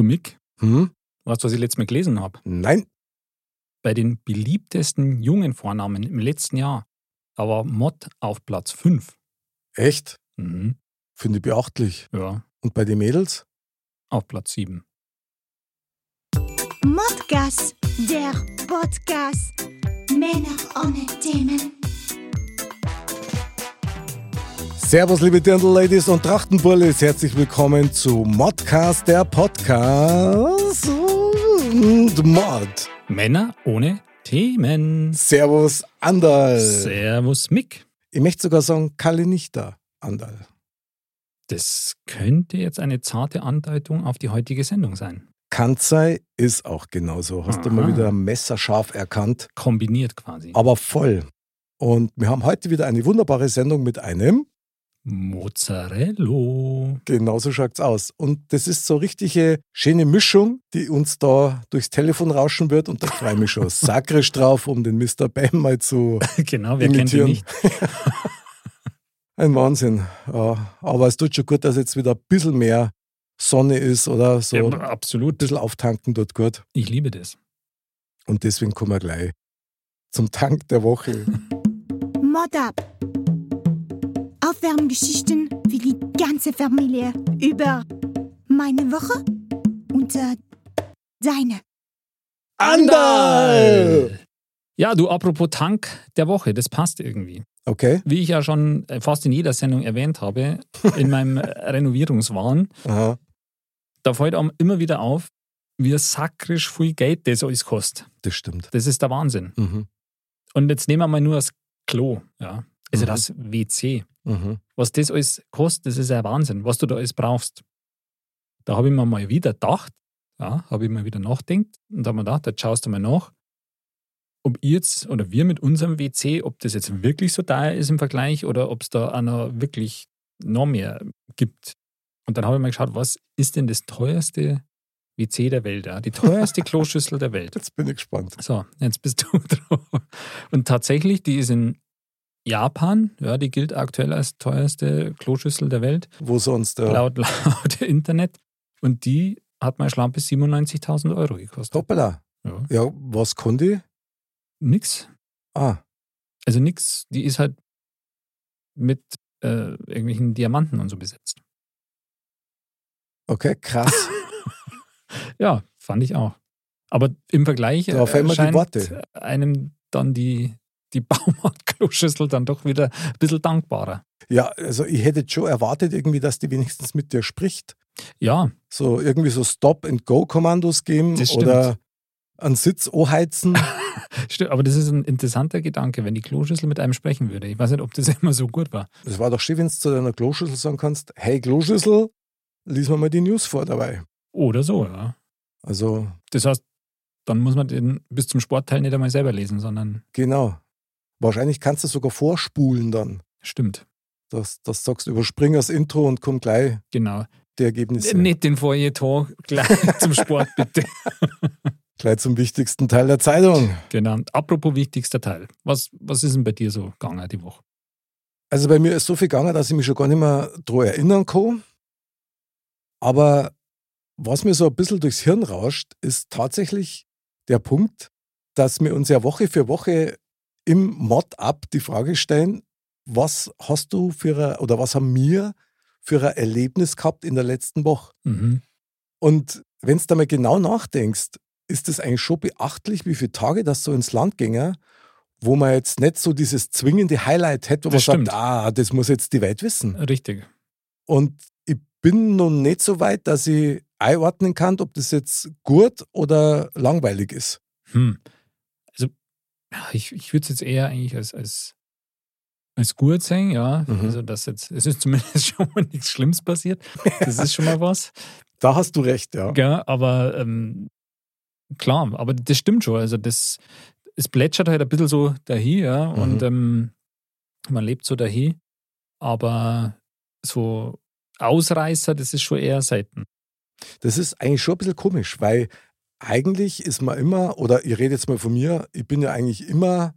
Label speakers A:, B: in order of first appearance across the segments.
A: Du Mick,
B: Hm?
A: weißt du, was ich letztes Mal gelesen habe?
B: Nein.
A: Bei den beliebtesten jungen Vornamen im letzten Jahr, da war Mod auf Platz 5.
B: Echt?
A: Mhm.
B: Finde ich beachtlich.
A: Ja,
B: Und bei den Mädels?
A: auf Platz 7.
C: Modcast, der Podcast. Männer ohne Themen.
B: Servus, liebe Dirndl-Ladies und Trachtenbullis. Herzlich willkommen zu Modcast, der Podcast. Und Mod.
A: Männer ohne Themen.
B: Servus, Andal.
A: Servus Mick.
B: Ich möchte sogar sagen, Kalle nicht da, Andal.
A: Das könnte jetzt eine zarte Andeutung auf die heutige Sendung sein.
B: Kanzai ist auch genauso. Hast du mal
A: Aha.
B: wieder messerscharf erkannt,
A: Kombiniert quasi.
B: aber voll. Und wir haben heute wieder eine wunderbare Sendung mit einem.
A: Mozzarella.
B: Genauso schaut's aus. Und das ist so richtige schöne Mischung, die uns da durchs Telefon rauschen wird. Und da freue ich mich schon sakrisch drauf, um den Mr. Bam mal zu
A: genau, wer kennt ihn nicht?
B: Ein Wahnsinn. Ja, aber es tut schon gut, dass jetzt wieder ein bisschen mehr Sonne ist oder so.
A: Ja,
B: ein
A: absolut.
B: bisschen auftanken tut gut.
A: Ich liebe das.
B: Und deswegen kommen wir gleich zum Tank der Woche.
C: Mod ab. Aufwärmgeschichten für die ganze Familie über meine Woche und äh, deine.
B: Andal!
A: Ja, du, apropos Tank der Woche, das passt irgendwie.
B: Okay.
A: Wie ich ja schon äh, fast in jeder Sendung erwähnt habe, in meinem Renovierungswahn,
B: Aha.
A: da fällt einem immer wieder auf, wie sakrisch viel Geld das alles kostet.
B: Das stimmt.
A: Das ist der Wahnsinn.
B: Mhm.
A: Und jetzt nehmen wir mal nur das Klo, ja. Also
B: Mhm.
A: das WC.
B: Mhm.
A: Was das alles kostet, das ist ja Wahnsinn, was du da alles brauchst. Da habe ich mir mal wieder gedacht, ja, habe ich mir wieder nachgedacht und habe mir gedacht, jetzt schaust du mal nach, ob ihr jetzt oder wir mit unserem WC, ob das jetzt wirklich so teuer ist im Vergleich oder ob es da einer wirklich noch mehr gibt. Und dann habe ich mal geschaut, was ist denn das teuerste WC der Welt, ja? die teuerste Kloschüssel der Welt.
B: Jetzt bin ich gespannt.
A: So, jetzt bist du dran. Und tatsächlich, die ist in Japan, ja, die gilt aktuell als teuerste Kloschüssel der Welt,
B: Wo sonst? Ja.
A: laut, laut Internet. Und die hat mal schlampe 97.000 Euro gekostet.
B: Hoppala.
A: Ja.
B: Ja, was konnte ich?
A: Nix.
B: Ah,
A: Also nix, die ist halt mit äh, irgendwelchen Diamanten und so besetzt.
B: okay, krass.
A: Ja, fand ich auch. Aber im Vergleich
B: Da die
A: erscheint
B: Worte.
A: einem dann die, die Baumarkt-Kloschüssel dann doch wieder ein bisschen dankbarer.
B: Ja, also ich hätte schon erwartet irgendwie, dass die wenigstens mit dir spricht.
A: Ja,
B: So irgendwie so Stop-and-Go-Kommandos geben oder einen Sitz anheizen.
A: Stimmt, aber das ist ein interessanter Gedanke, wenn die Kloschüssel mit einem sprechen würde. Ich weiß nicht, ob das immer so gut war.
B: Das war doch schön, wenn du zu deiner Kloschüssel sagen kannst, hey Kloschüssel, lies mir mal die News vor dabei.
A: Oder so, ja.
B: Also
A: Das heißt, dann muss man den bis zum Sportteil nicht einmal selber lesen, sondern
B: genau. Wahrscheinlich kannst du sogar vorspulen dann.
A: stimmt.
B: Dass du sagst, überspring das Intro und komm gleich
A: Genau.
B: die Ergebnisse.
A: Nicht den Feuilleton gleich zum Sport, bitte.
B: Gleich zum wichtigsten Teil der Zeitung.
A: genau. Apropos wichtigster Teil. Was, was ist denn bei dir so gegangen die Woche?
B: Also bei mir ist so viel gegangen, dass ich mich schon gar nicht mehr daran erinnern kann. Aber was mir so ein bisschen durchs Hirn rauscht, ist tatsächlich der Punkt, dass wir uns ja Woche für Woche im Mod-Up die Frage stellen, was hast du für ein, oder was haben wir für ein Erlebnis gehabt in der letzten Woche?
A: Mhm.
B: Und wenn du da mal genau nachdenkst, ist es eigentlich schon beachtlich, wie viele Tage das so ins Land ginge, wo man jetzt nicht so dieses zwingende Highlight hätte, wo
A: Das
B: man
A: stimmt.
B: sagt, ah, das muss jetzt die Welt wissen.
A: Richtig.
B: Und ich bin noch nicht so weit, dass ich einordnen kann, ob das jetzt gut oder langweilig ist.
A: Hm. Ich, ich würde es jetzt eher eigentlich als, als, als gut sehen, ja.
B: Mhm.
A: Also, dass jetzt, es ist zumindest schon mal nichts Schlimmes passiert. Das ist schon mal was.
B: Da hast du recht, ja.
A: Ja, aber ähm, klar, aber das stimmt schon. Also das, es plätschert halt ein bisschen so dahin, ja,
B: Mhm.
A: und ähm, man lebt so dahin, aber so Ausreißer, das ist schon eher selten.
B: Das ist eigentlich schon ein bisschen komisch, weil eigentlich ist man immer, oder ich rede jetzt mal von mir, ich bin ja eigentlich immer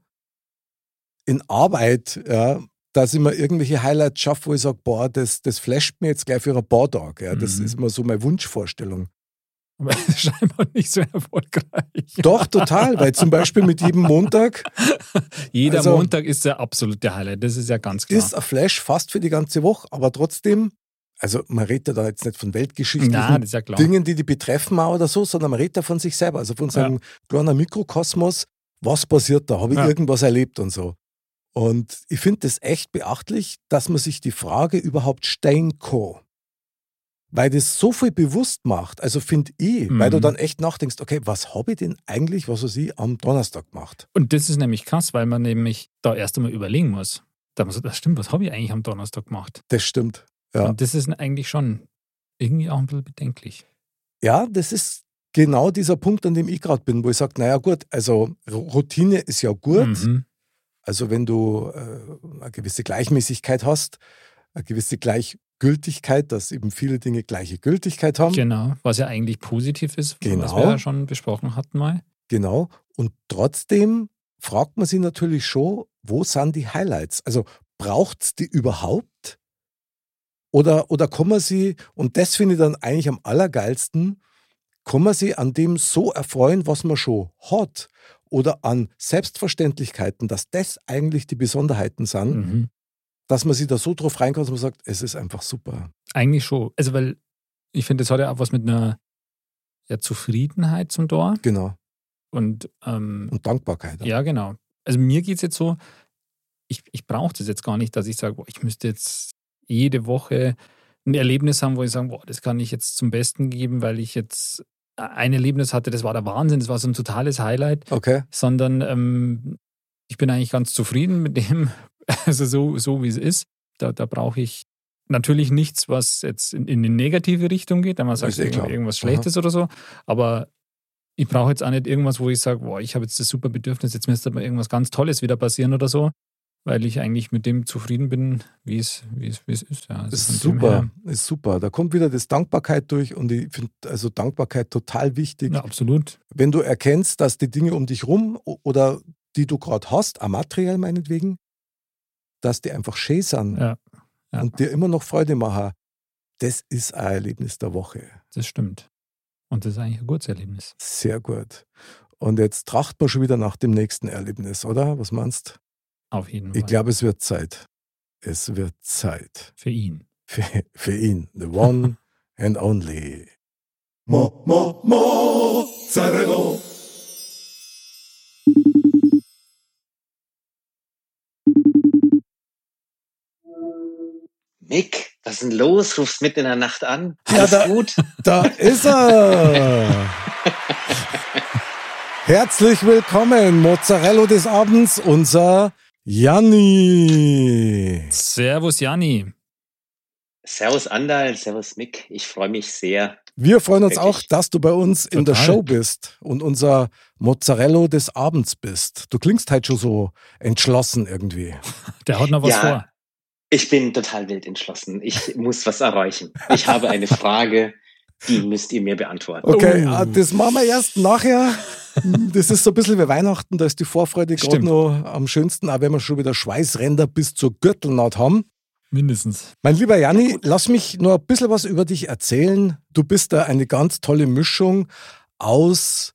B: in Arbeit, ja, dass ich mir irgendwelche Highlights schaffe, wo ich sage, boah, das, das flasht mir jetzt gleich für ein paar Tage. Ja. Das
A: Mhm.
B: ist immer so meine Wunschvorstellung.
A: Aber scheinbar nicht so erfolgreich.
B: Doch, total, weil zum Beispiel mit jedem Montag.
A: Jeder
B: Also-
A: Montag ist der absolute Highlight, das ist ja ganz klar.
B: ist ein Flash fast für die ganze Woche, aber trotzdem, also man redet ja da jetzt nicht von weltgeschichtlichen
A: Nein, ja.
B: Dingen, die die betreffen auch oder so, sondern man redet ja von sich selber, also von seinem kleinen Mikrokosmos. Was passiert da? Habe ich
A: Ja.
B: irgendwas erlebt und so? Und ich finde das echt beachtlich, dass man sich die Frage überhaupt stellen kann. Weil das so viel bewusst macht, also finde ich, weil du
A: Mhm.
B: dann echt nachdenkst, okay, was habe ich denn eigentlich, was weiß ich, am Donnerstag gemacht?
A: Und das ist nämlich krass, weil man nämlich da erst einmal überlegen muss. Da muss das stimmt, was habe ich eigentlich am Donnerstag gemacht?
B: Das stimmt. Ja.
A: Und das ist eigentlich schon irgendwie auch ein bisschen bedenklich.
B: Ja, das ist genau dieser Punkt, an dem ich gerade bin, wo ich sage, naja gut, also Routine ist ja gut.
A: Mhm.
B: Also wenn du äh, eine gewisse Gleichmäßigkeit hast, eine gewisse Gleichgültigkeit, dass eben viele Dinge gleiche Gültigkeit haben.
A: Genau, was ja eigentlich positiv ist, was
B: Genau.
A: wir ja schon besprochen hatten mal.
B: Genau. Und trotzdem fragt man sich natürlich schon, wo sind die Highlights? Also braucht es die überhaupt? Oder, oder kann man sie, und das finde ich dann eigentlich am allergeilsten, kann man sie an dem so erfreuen, was man schon hat? Oder an Selbstverständlichkeiten, dass das eigentlich die Besonderheiten sind,
A: Mhm.
B: dass man sich da so drauf reinkommt, dass man sagt, es ist einfach super.
A: Eigentlich schon. Also, weil ich finde, das hat ja auch was mit einer ja, Zufriedenheit zum Tor.
B: Genau.
A: Und ähm,
B: Und Dankbarkeit.
A: ja, genau. Also mir geht es jetzt so, ich, ich brauche das jetzt gar nicht, dass ich sage, boah, ich müsste jetzt jede Woche ein Erlebnis haben, wo ich sage, boah, das kann ich jetzt zum Besten geben, weil ich jetzt ein Erlebnis hatte, das war der Wahnsinn, das war so ein totales Highlight,
B: Okay.
A: sondern ähm, ich bin eigentlich ganz zufrieden mit dem, also so, so wie es ist. Da, da brauche ich natürlich nichts, was jetzt in, in eine negative Richtung geht, wenn man sagt,
B: eh
A: irgendwas Schlechtes oder so, aber ich brauche jetzt auch nicht irgendwas, wo ich sage, boah, ich habe jetzt das super Bedürfnis, jetzt müsste aber irgendwas ganz Tolles wieder passieren oder so, weil ich eigentlich mit dem zufrieden bin, wie es, wie es, wie es ist. Ja, also
B: Ist super, ist super. Da kommt wieder das Dankbarkeit durch und ich finde also Dankbarkeit total wichtig.
A: Ja, absolut.
B: Wenn du erkennst, dass die Dinge um dich rum oder die du gerade hast, auch materiell meinetwegen, dass die einfach schön sind
A: Ja, ja.
B: und dir immer noch Freude machen, das ist ein Erlebnis der Woche.
A: Das stimmt. Und das ist eigentlich ein gutes Erlebnis.
B: Sehr gut. Und jetzt tracht man schon wieder nach dem nächsten Erlebnis, oder? Was meinst
A: Auf jeden? Fall.
B: Ich glaube, es wird Zeit. Es wird Zeit.
A: Für ihn.
B: Für, für ihn. The one and only. Mo, mo, Mozzarella.
D: Mick, was ist denn los? Rufst mitten in der Nacht an?
B: Ja,
D: Alles
B: da-
D: gut?
B: Da ist er! Herzlich willkommen, Mozzarella des Abends, unser Janni.
A: Servus, Janni.
D: Servus Andal, servus Mick. Ich freue mich sehr.
B: Wir freuen uns
D: Wirklich?
B: auch, dass du bei uns in der. Show bist und unser Mozzarella des Abends bist. Du klingst halt schon so entschlossen irgendwie.
A: Der hat noch was
D: Ja.
A: vor.
D: Ich bin total wild entschlossen. Ich muss was erreichen. Ich habe eine Frage, die müsst ihr mir beantworten.
B: Okay,
A: Oh.
B: ah, das machen wir erst nachher. Das ist so ein bisschen wie Weihnachten, da ist die Vorfreude gerade noch am schönsten, auch wenn wir schon wieder Schweißränder bis zur Gürtelnaht haben.
A: Mindestens.
B: Mein lieber Janni, lass mich nur ein bisschen was über dich erzählen. Du bist da eine ganz tolle Mischung aus,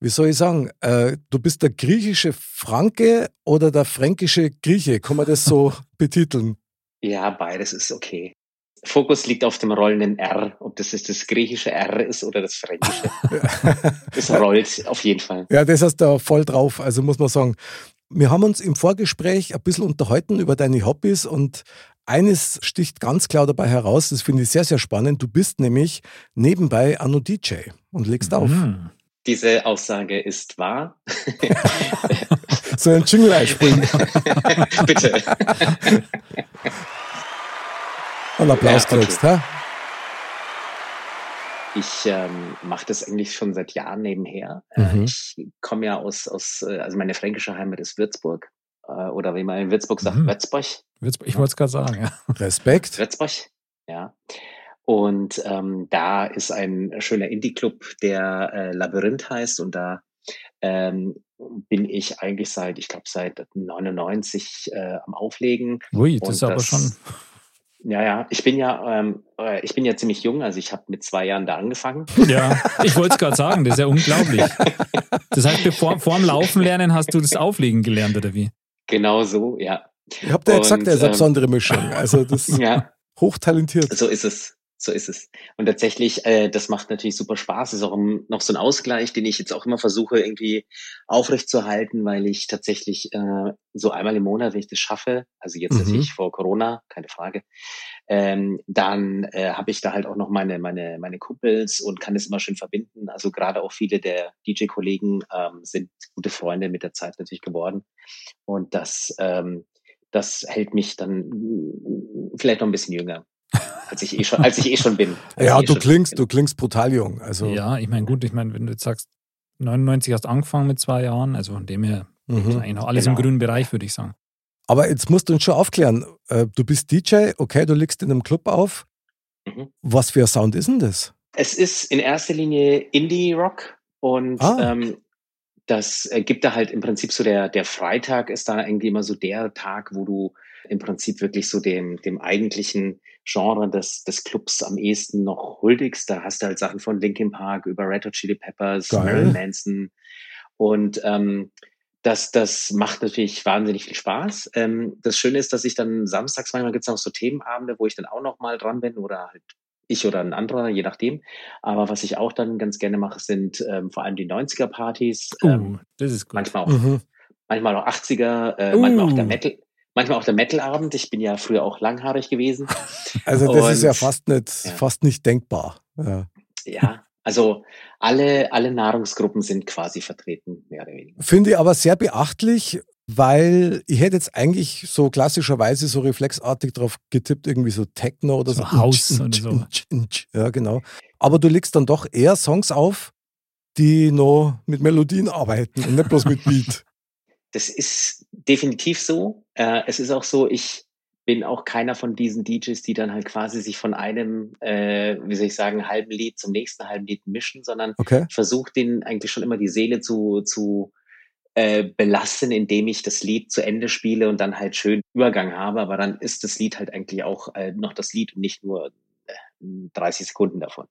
B: wie soll ich sagen, äh, du bist der griechische Franke oder der fränkische Grieche. Kann man das so betiteln?
D: Ja, beides ist okay. Fokus liegt auf dem rollenden R. Ob das jetzt das griechische R ist oder das fränkische. Es rollt auf jeden Fall.
B: Ja, das hast du voll drauf. Also muss man sagen, wir haben uns im Vorgespräch ein bisschen unterhalten über deine Hobbys und eines sticht ganz klar dabei heraus, das finde ich sehr, sehr spannend. Du bist nämlich nebenbei Anno DJ und legst auf.
A: Mhm.
D: Diese Aussage ist wahr.
B: So ein Jingle einspringen.
D: Bitte.
B: Und Applaus
D: Ja, okay.
B: kriegst, hä?
D: Ich ähm, mache das eigentlich schon seit Jahren nebenher. Äh,
B: Mhm.
D: Ich komme ja aus, aus, äh, also meine fränkische Heimat ist Würzburg. Äh, oder wie man in Würzburg sagt,
A: Mhm.
D: Würzburg.
A: Würzburg- Ich wollte es gerade sagen. Ja.
B: Respekt.
D: Würzburg, ja. Und ähm, da ist ein schöner Indie-Club, der äh, Labyrinth heißt. Und da ähm, bin ich eigentlich seit, ich glaube, seit 99 äh, am Auflegen.
A: Ui, das
D: Und
A: ist aber
D: das-
A: schon.
D: Ja, ja. Ich bin ja, ähm, äh, ich bin ja ziemlich jung, also ich habe mit zwei Jahren da angefangen.
A: Ja, ich wollte es gerade sagen, das ist ja unglaublich. Das heißt, bevor vor dem Laufen lernen hast du das Auflegen gelernt, oder wie?
D: Genau so, ja.
B: Ich habe ja gesagt, er ist eine
D: ähm,
B: besondere Mischung. Also das ist
D: Ja,
B: hochtalentiert.
D: so ist es. So ist es. Und tatsächlich, äh, das macht natürlich super Spaß. Ist auch noch so ein Ausgleich, den ich jetzt auch immer versuche, irgendwie aufrechtzuerhalten, weil ich tatsächlich äh, so einmal im Monat, wenn ich das schaffe, also jetzt
B: Mhm.
D: natürlich vor Corona, keine Frage, ähm, dann äh, habe ich da halt auch noch meine, meine, meine Kumpels und kann das immer schön verbinden. Also gerade auch viele der DJ-Kollegen ähm, sind gute Freunde mit der Zeit natürlich geworden. Und das, ähm, das hält mich dann mm, vielleicht noch ein bisschen jünger, als ich eh schon, als ich eh schon bin.
B: Ja,
D: eh
B: du klingst,
D: bin.
B: du klingst brutal jung. Also
A: Ja, ich meine, gut, ich meine, wenn du jetzt sagst, 99 hast angefangen mit zwei Jahren, also von dem her ist
B: mhm.
A: eigentlich noch alles
D: Genau.
A: im grünen Bereich, würde ich sagen.
B: Aber jetzt musst du uns schon aufklären. Äh, Du bist DJ, okay, du legst in einem Club auf.
D: Mhm.
B: Was für ein Sound ist denn das?
D: Es ist in erster Linie Indie-Rock und
B: Ah.
D: ähm, das äh, gibt da halt im Prinzip so der, der Freitag ist da irgendwie immer so der Tag, wo du im Prinzip wirklich so dem, dem eigentlichen Genre des, des Clubs am ehesten noch huldigst. Da hast du halt Sachen von Linkin Park über Red Hot Chili Peppers,
B: Geil.
D: Marilyn Manson und ähm, das, das macht natürlich wahnsinnig viel Spaß. Ähm, das Schöne ist, dass ich dann samstags manchmal gibt es noch so Themenabende, wo ich dann auch noch mal dran bin oder halt ich oder ein anderer, je nachdem. Aber was ich auch dann ganz gerne mache, sind ähm, vor allem die 90er-Partys, ähm,
A: Uh, das ist gut.
D: manchmal auch,
B: Mhm.
D: manchmal auch 80er, äh, manchmal auch der
A: Uh.
D: Metal, manchmal auch der Metal-Abend. Ich bin ja früher auch langhaarig gewesen.
B: Also das ist ja
D: Und-
B: fast nicht,
D: Ja.
B: fast nicht denkbar. Ja.
D: Ja, also alle, alle Nahrungsgruppen sind quasi vertreten, mehr oder weniger.
B: Finde ich aber sehr beachtlich, weil ich hätte jetzt eigentlich so klassischerweise so reflexartig drauf getippt, irgendwie so Techno oder so.
A: So House oder so.
B: Ja, genau. Aber du legst dann doch eher Songs auf, die noch mit Melodien arbeiten und nicht bloß mit Beat.
D: Das ist definitiv so. Äh, es ist auch so, ich bin auch keiner von diesen DJs, die dann halt quasi sich von einem, äh, wie soll ich sagen, halben Lied zum nächsten halben Lied mischen, sondern
B: Okay?
D: ich versuche denen eigentlich schon immer die Seele zu, zu äh, belassen, indem ich das Lied zu Ende spiele und dann halt schön Übergang habe. Aber dann ist das Lied halt eigentlich auch äh, noch das Lied und nicht nur äh, 30 Sekunden davon.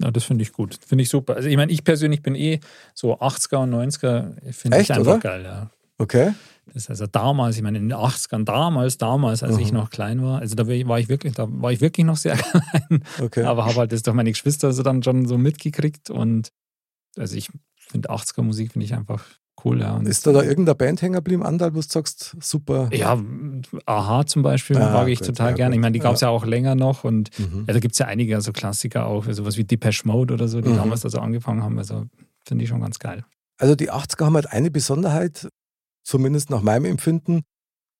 A: Ja, das finde ich gut. Finde ich super. Also ich meine, ich persönlich bin eh so 80er und 90er, finde ich
B: Echt,
A: einfach
B: oder?
A: geil, ja.
B: Okay?
A: Das ist also damals, ich meine, in den 80ern, damals, damals, als ich
B: Mhm.
A: noch klein war, also da war ich wirklich, da war ich wirklich noch sehr klein,
B: Okay.
A: aber habe halt das durch meine Geschwister so dann schon so mitgekriegt und also ich finde 80er Musik finde ich einfach cool, ja.
B: Ist da da irgendeine Band hängen geblieben, Andal, wo du sagst, super?
A: ja, Aha zum Beispiel
B: Ah,
A: mag ich
B: gut,
A: total
B: ja,
A: gerne. Ich meine, die gab es ja. auch länger noch und
B: Mhm.
A: ja, da gibt es ja einige, also Klassiker auch, sowas wie Depeche Mode oder so, die
B: Mhm.
A: damals da so angefangen haben. Also finde ich schon ganz geil.
B: Also die 80er haben halt eine Besonderheit, zumindest nach meinem Empfinden.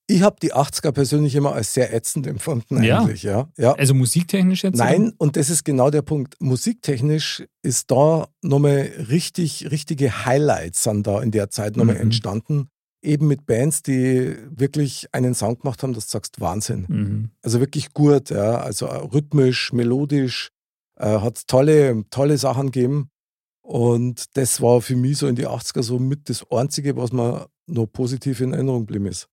B: Ich habe die 80er persönlich immer als sehr ätzend empfunden
A: Ja.
B: eigentlich, ja. ja.
A: Also musiktechnisch jetzt?
B: Nein, und das ist genau der Punkt. Musiktechnisch ist da nochmal richtig, richtige Highlights sind da in der Zeit nochmal
A: Mhm.
B: entstanden. Eben mit Bands, die wirklich einen Sound gemacht haben, dass du sagst, Wahnsinn.
A: Oder? Mhm.
B: Also wirklich gut, ja. Also rhythmisch, melodisch, äh, hat tolle, tolle Sachen gegeben. Und das war für mich so in die 80er so mit das Einzige, was mir noch positiv in Erinnerung geblieben ist.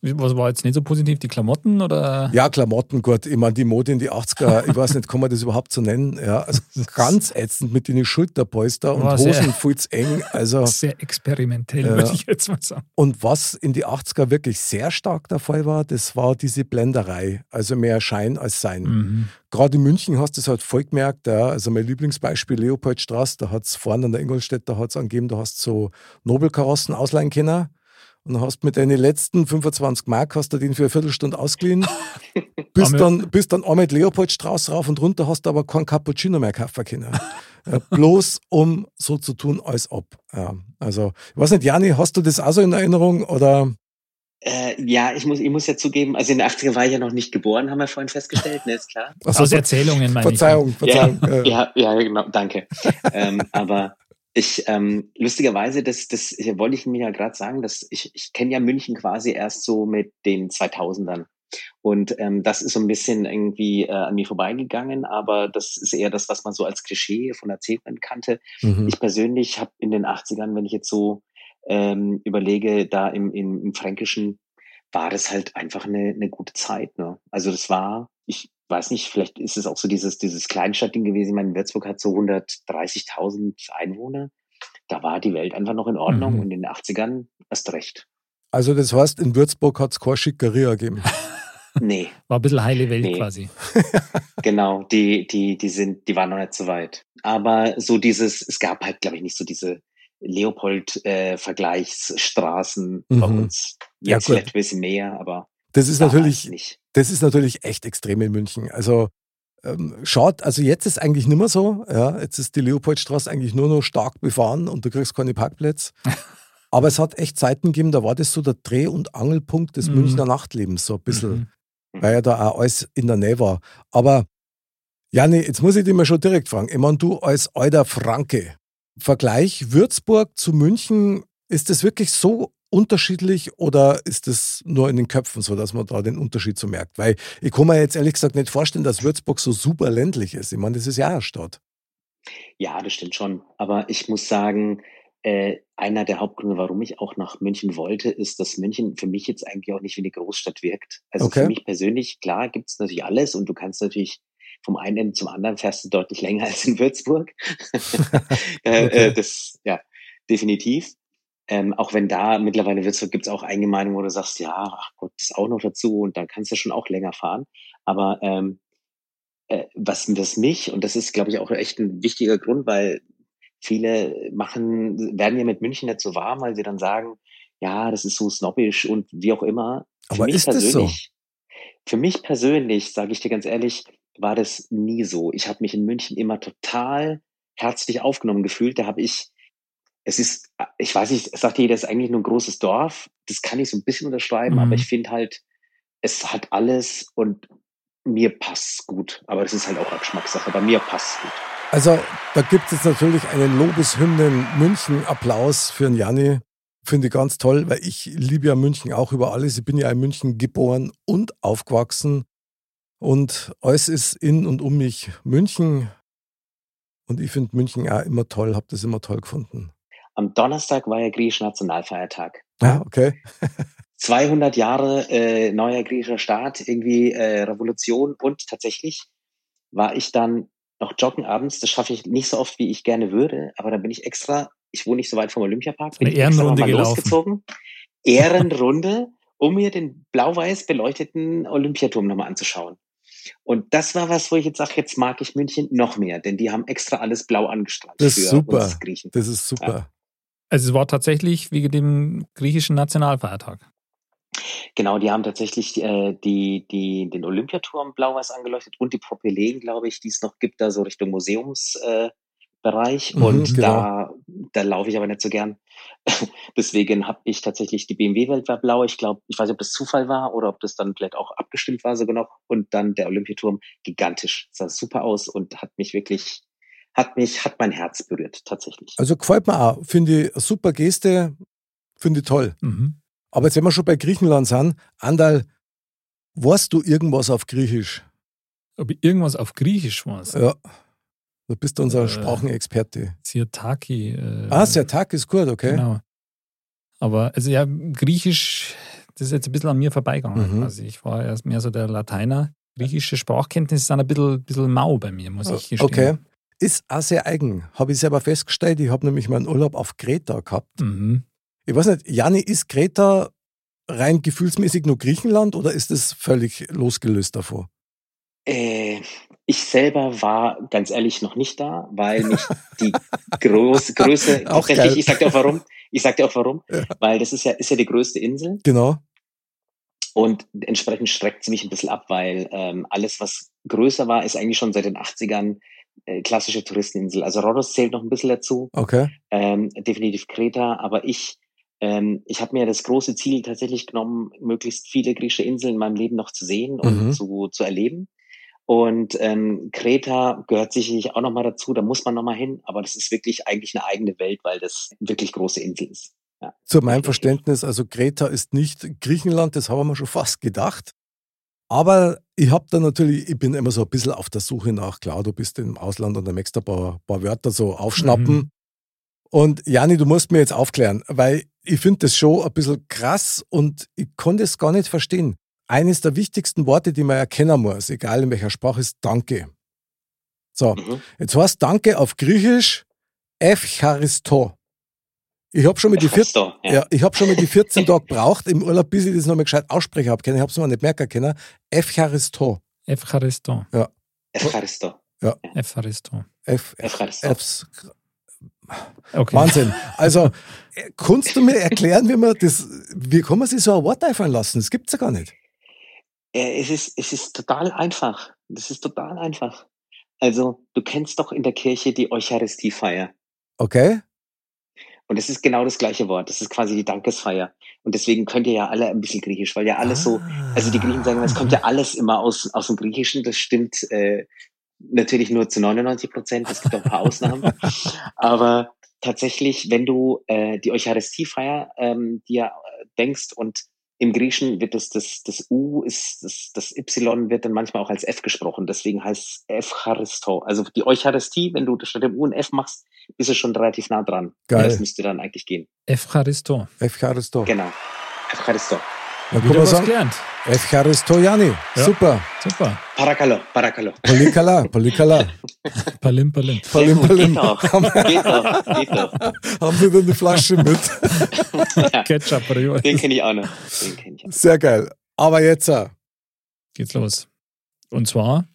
A: Was war jetzt nicht so positiv? Die Klamotten oder?
B: Ja, Klamotten, gut. Ich meine, die Mode in die 80er, ich weiß nicht, kann man das überhaupt so nennen? Ja, also ganz ätzend mit den Schulterpolster und
A: sehr-
B: Hosen viel zu eng. Also,
A: Sehr experimentell,
B: Ja.
A: würde ich jetzt mal sagen.
B: und was in die 80er wirklich sehr stark der Fall war, das war diese Blenderei. Also mehr Schein als Sein.
A: Mhm.
B: Gerade in München hast du es halt voll gemerkt. Ja. Also mein Lieblingsbeispiel Leopoldstraße, da hat es vorne an der Ingolstädt, da hat es angegeben, da hast du so Nobelkarossen ausleihen können. Und dann hast mit deinen letzten 25 Mark hast du den für eine Viertelstunde ausgeliehen. bis,
A: Arme-
B: dann, bis dann einmal die Leopoldstraße rauf und runter hast du aber kein Cappuccino mehr kaufen können. ja, bloß um so zu tun, als ob. Ja, also, ich weiß nicht, Jani, hast du das auch so in Erinnerung? Oder?
D: Äh, ja, ich muss, ich muss ja zugeben, also in den 80er war ich ja noch nicht geboren, haben wir vorhin festgestellt, ne, ist klar.
B: Also,
A: Aus Erzählungen meine
B: Verzeihung, Verzeihung.
D: Ja,
B: äh,
D: ja, ja, genau, danke. ähm, aber ich, ähm, lustigerweise, das, das wollte ich mir ja gerade sagen, dass ich, ich kenne ja München quasi erst so mit den 2000ern. Und ähm, das ist so ein bisschen irgendwie äh, an mir vorbeigegangen, aber das ist eher das, was man so als Klischee von Erzählungen kannte.
B: mhm.
D: Ich persönlich habe in den 80ern, wenn ich jetzt so ähm, überlege, da im, im, im Fränkischen, war das halt einfach eine, eine gute Zeit. Ne? Also das war ich weiß nicht, vielleicht ist es auch so dieses, dieses Kleinstadtding gewesen. Ich meine, Würzburg hat so 130.000 Einwohner. Da war die Welt einfach noch in Ordnung
A: Mhm.
D: und in den 80ern erst recht.
B: Also das heißt, in Würzburg hat es keine Schickeria gegeben.
D: Nee,
A: War ein bisschen heile Welt
D: Nee.
A: quasi.
D: genau, die, die, die sind, die waren noch nicht so weit. Aber so dieses, es gab halt, glaube ich, nicht so diese Leopold-Vergleichsstraßen bei
B: Mhm.
D: uns.
B: Ja,
D: Jetzt
B: gut.
D: vielleicht ein bisschen mehr, aber
B: Das ist natürlich,
D: nicht.
B: Das ist natürlich echt extrem in München. Also ähm, schaut, also jetzt ist eigentlich nicht mehr so. Ja, jetzt ist die Leopoldstraße eigentlich nur noch stark befahren und du kriegst keine Parkplätze. Aber es hat echt Zeiten gegeben, da war das so der Dreh- und Angelpunkt des
A: Mhm.
B: Münchner Nachtlebens, so ein bisschen,
A: Mhm.
B: weil ja da auch alles in der Nähe war. Aber Janni, jetzt muss ich dich mal schon direkt fragen. Ich meine, du als alter Franke, Vergleich Würzburg zu München, ist das wirklich so unterschiedlich oder ist das nur in den Köpfen so, dass man da den Unterschied so merkt? Weil ich kann mir jetzt ehrlich gesagt nicht vorstellen, dass Würzburg so super ländlich ist. Ich meine, das ist ja eine Stadt.
D: Ja, das stimmt schon. Aber ich muss sagen, äh, einer der Hauptgründe, warum ich auch nach München wollte, ist, dass München für mich jetzt eigentlich auch nicht wie eine Großstadt wirkt. Also
B: Okay.
D: für mich persönlich, klar, gibt es natürlich alles und du kannst natürlich vom einen Ende zum anderen fährst du deutlich länger als in Würzburg. äh,
B: Okay.
D: äh, das, ja, definitiv. Ähm, auch wenn da mittlerweile gibt es auch Eingemeindungen, wo du sagst, ja, ach Gott, das auch noch dazu und dann kannst du schon auch länger fahren. Aber ähm, äh, was das mich, und das ist, glaube ich, auch echt ein wichtiger Grund, weil viele machen, werden ja mit München nicht so warm, weil sie dann sagen, ja, das ist so snobbisch und wie auch immer. Für
B: Aber
D: mich
B: ist das so?
D: persönlich, Für mich persönlich, sage ich dir ganz ehrlich, war das nie so. Ich habe mich in München immer total herzlich aufgenommen gefühlt. Da habe ich, es ist, ich weiß nicht, sagt jeder, es ist eigentlich nur ein großes Dorf. Das kann ich so ein bisschen unterschreiben,
A: Mhm.
D: aber ich finde halt, es hat alles und mir passt's gut. Aber das ist halt auch Geschmackssache. Bei mir passt's gut.
B: Also da gibt es jetzt natürlich einen Lobeshymnen München-Applaus für den Janni. Finde ich ganz toll, weil ich liebe ja München auch über alles. Ich bin ja in München geboren und aufgewachsen. Und alles ist in und um mich München. Und ich finde München auch immer toll, habe das immer toll gefunden.
D: Am Donnerstag war ja griechischer Nationalfeiertag.
B: Ja, okay.
D: 200 Jahre äh, neuer griechischer Staat, irgendwie äh, Revolution und tatsächlich war ich dann noch joggen abends. Das schaffe ich nicht so oft, wie ich gerne würde, aber da bin ich extra, ich wohne nicht so weit vom Olympiapark, bin
A: Eine
D: ich extra
A: Ehrenrunde
D: mal
A: gelaufen.
D: losgezogen. Ehrenrunde, um mir den blau-weiß beleuchteten Olympiaturm nochmal anzuschauen. Und das war was, wo ich jetzt sage, jetzt mag ich München noch mehr, denn die haben extra alles blau angestrahlt
B: Das
D: für
B: ist super.
D: uns Griechen.
B: Das ist super.
A: Also es war tatsächlich wegen dem griechischen Nationalfeiertag.
D: Genau, die haben tatsächlich äh, die, die, den Olympiaturm blau-weiß angeleuchtet und die Propyläen, glaube ich, die es noch gibt, da so Richtung Museumsbereich. Äh.
B: Mhm,
D: und
B: genau.
D: da, da laufe ich aber nicht so gern. Deswegen habe ich tatsächlich die BMW-Welt war blau. Ich glaube, ich weiß nicht, ob das Zufall war oder ob das dann vielleicht auch abgestimmt war sogar noch. Und dann der Olympiaturm gigantisch. Sah super aus und hat mich wirklich, hat mich, hat mein Herz berührt, tatsächlich.
B: Also gefällt mir auch. Finde ich eine super Geste, finde ich toll.
A: Mhm.
B: Aber jetzt, wenn wir schon bei Griechenland sind, Andal, weißt du irgendwas auf Griechisch?
A: Ob ich irgendwas auf Griechisch war.
B: Ja. Du bist unser
A: Äh,
B: Sprachenexperte.
A: Sirtaki. Äh,
B: Ah, Sertak ist gut, okay.
A: Genau. Aber also ja, Griechisch, das ist jetzt ein bisschen an mir vorbeigegangen.
B: Mhm.
A: Also ich war erst mehr so der Lateiner. Griechische Sprachkenntnisse sind ein bisschen, bisschen mau bei mir, muss ich gestehen.
B: Okay. Ist auch sehr eigen. Habe ich selber festgestellt. Ich habe nämlich meinen Urlaub auf Kreta gehabt.
A: Mhm.
B: Ich weiß nicht, Jani, ist Kreta rein gefühlsmäßig nur Griechenland oder ist es völlig losgelöst davon?
D: Äh, ich selber war ganz ehrlich noch nicht da, weil mich die groß, Größe,
B: Auch
D: tatsächlich,
B: geil.
D: ich sag dir auch warum, ich sag dir auch warum,
B: Ja.
D: weil das ist ja, ist ja die größte Insel
B: Genau.
D: und entsprechend streckt sie mich ein bisschen ab, weil ähm, alles, was größer war, ist eigentlich schon seit den 80ern äh, klassische Touristeninsel. Also Rhodos zählt noch ein bisschen dazu,
B: Okay.
D: ähm, definitiv Kreta, aber ich, ähm, ich habe mir das große Ziel tatsächlich genommen, möglichst viele griechische Inseln in meinem Leben noch zu sehen und
B: Mhm.
D: zu, zu erleben. Und ähm, Kreta gehört sicherlich auch nochmal dazu, da muss man nochmal hin, aber das ist wirklich eigentlich eine eigene Welt, weil das wirklich große Insel ist. Ja.
B: Zu meinem Verständnis, also Kreta ist nicht Griechenland, das haben wir schon fast gedacht. Aber ich habe da natürlich, ich bin immer so ein bisschen auf der Suche nach, klar, du bist im Ausland und da möchtest du ein paar, paar Wörter so aufschnappen.
A: Mhm.
B: Und Jani, du musst mir jetzt aufklären, weil ich finde das schon ein bisschen krass und ich konnte es gar nicht verstehen. eines der wichtigsten Worte, die man erkennen muss, egal in welcher Sprache, ist Danke. So,
D: Mhm.
B: jetzt heißt Danke auf Griechisch Evcharisto. Ich habe schon, mit die 14, ja. Ja, hab schon mit die 14 Tage gebraucht im Urlaub, bis ich das nochmal gescheit aussprechen habe. Ich habe es mir nicht merken können. Evcharisto.
A: Evcharisto.
D: Ja.
A: Evcharisto.
B: Ja.
D: Evcharisto.
B: Evcharisto.
A: Okay.
B: Wahnsinn. Also, äh, kannst du mir erklären, wie man das, wie kann man sich so ein Wort einfallen lassen? Das gibt es ja gar nicht.
D: Es ist, es ist total einfach. Das ist total einfach. Also, du kennst doch in der Kirche die Eucharistiefeier.
B: Okay.
D: Und es ist genau das gleiche Wort. Das ist quasi die Dankesfeier. Und deswegen könnt ihr ja alle ein bisschen Griechisch, weil ja alles so, also die Griechen sagen, es kommt ja alles immer aus, aus dem Griechischen. Das stimmt äh, natürlich nur zu 99 Prozent. Es gibt auch ein paar Ausnahmen. Aber tatsächlich, wenn du äh, die Eucharistiefeier ähm, dir äh, denkst und im Griechischen wird das, das, das U ist, das, das Y wird dann manchmal auch als F gesprochen. Deswegen heißt es Evcharisto. Also die Eucharistie, wenn du statt dem U ein F machst, bist du schon relativ nah dran.
B: Geil.
D: Das müsste dann eigentlich gehen.
A: Evcharisto.
B: Evcharisto.
D: Genau. Evcharisto.
B: Dann
A: Wieder was
B: sagen,
A: gelernt.
B: Evcharisto Jani.
A: Ja.
B: Super.
A: Super.
D: Parakalo, Parakalo.
B: Polikala, Polikala.
A: Palim, palim.
B: Palim, palim.
D: Geht doch. Geht doch. Geht doch.
B: Haben Sie denn eine Flasche mit?
D: Ja,
A: Ketchup oder
D: den kenne ich auch noch. Den kenne ich auch.
B: Sehr geil. Aber jetzt, äh,
A: Geht's los. Und zwar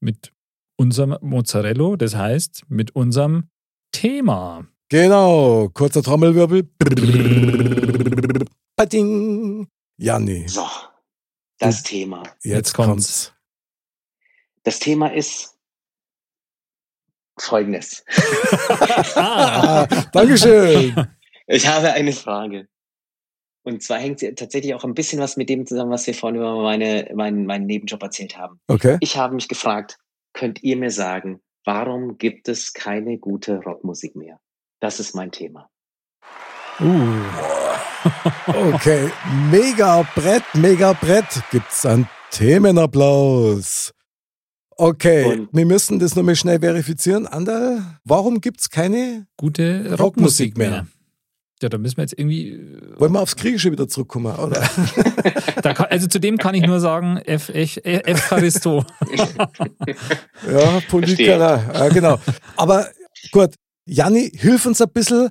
A: mit unserem Mozzarella, das heißt mit unserem Thema.
B: genau, kurzer Trommelwirbel. Bading. Jani,
D: So, das Thema.
B: jetzt, kommt's.
D: Das Thema ist folgendes.
A: Ah,
B: Ah, Dankeschön.
D: Ich habe eine Frage. Und zwar hängt sie tatsächlich auch ein bisschen was mit dem zusammen, was wir vorhin über meine, meinen, meinen Nebenjob erzählt haben.
B: Okay.
D: Ich habe mich gefragt, könnt ihr mir sagen, warum gibt es keine gute Rockmusik mehr? Das ist mein Thema.
A: Uh,
B: Okay, mega Brett, mega Brett. Gibt's einen Themenapplaus? Okay,
D: Und-
B: wir müssen das nochmal schnell verifizieren. Anderl, warum gibt's keine?
A: gute
B: Rockmusik
A: Rockmusik
B: mehr.
A: mehr. Ja, da müssen wir jetzt irgendwie. äh,
B: Wollen wir aufs Griechische wieder zurückkommen, oder?
A: Da kann, also zu dem kann ich nur sagen, F, F, Evcharisto.
B: Ja, Polikala, ja, genau. Aber gut, Janni, hilf uns ein bisschen.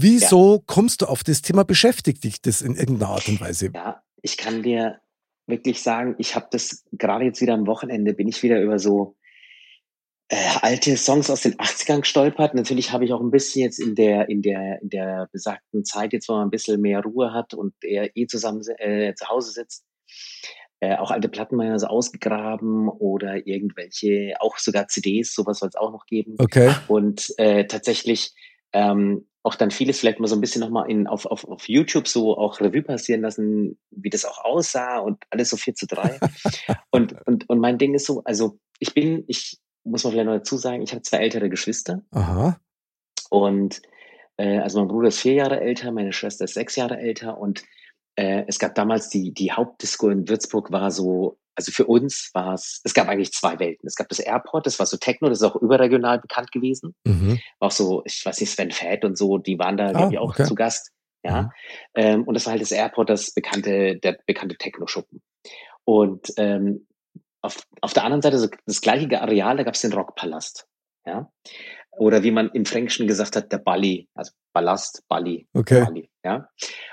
B: Wieso kommst du auf das Thema? Beschäftigt dich das in irgendeiner Art und Weise?
D: Ja, ich kann dir wirklich sagen, ich habe das gerade jetzt wieder am Wochenende, bin ich wieder über so äh, alte Songs aus den 80ern gestolpert. Natürlich habe ich auch ein bisschen jetzt in der, in der, in der besagten Zeit, jetzt wo man ein bisschen mehr Ruhe hat und er eh zusammen äh, zu Hause sitzt, äh, auch alte Platten mal so ausgegraben oder irgendwelche, auch sogar CDs, sowas soll es auch noch geben.
B: Okay,
D: Und äh, tatsächlich ähm, auch dann vieles vielleicht mal so ein bisschen nochmal in, auf, auf, auf YouTube so auch Revue passieren lassen, wie das auch aussah und alles so 4 zu 3. und, und, und mein Ding ist so, also ich bin, ich muss mal vielleicht noch dazu sagen, ich habe zwei ältere Geschwister
B: aha,
D: und äh, also mein Bruder ist vier Jahre älter, meine Schwester ist sechs Jahre älter und äh, es gab damals die, die Hauptdisco in Würzburg war so, also für uns war es, es gab eigentlich zwei Welten. Es gab das Airport, das war so Techno, das ist auch überregional bekannt gewesen
B: mhm.
D: auch so, ich weiß nicht, Sven Fett und so, die waren da,
B: Ah,
D: auch
B: okay.
D: zu Gast. Ja.
B: Mhm.
D: Ähm, und das war halt das Airport, das bekannte, der bekannte Techno-Schuppen. Und ähm, auf, auf der anderen Seite, so das gleiche Areal, da gab es den Rockpalast. Ja. Oder wie man im Fränkischen gesagt hat, der Balli, also Ballast, Balli,
B: okay,
D: Bali, ja.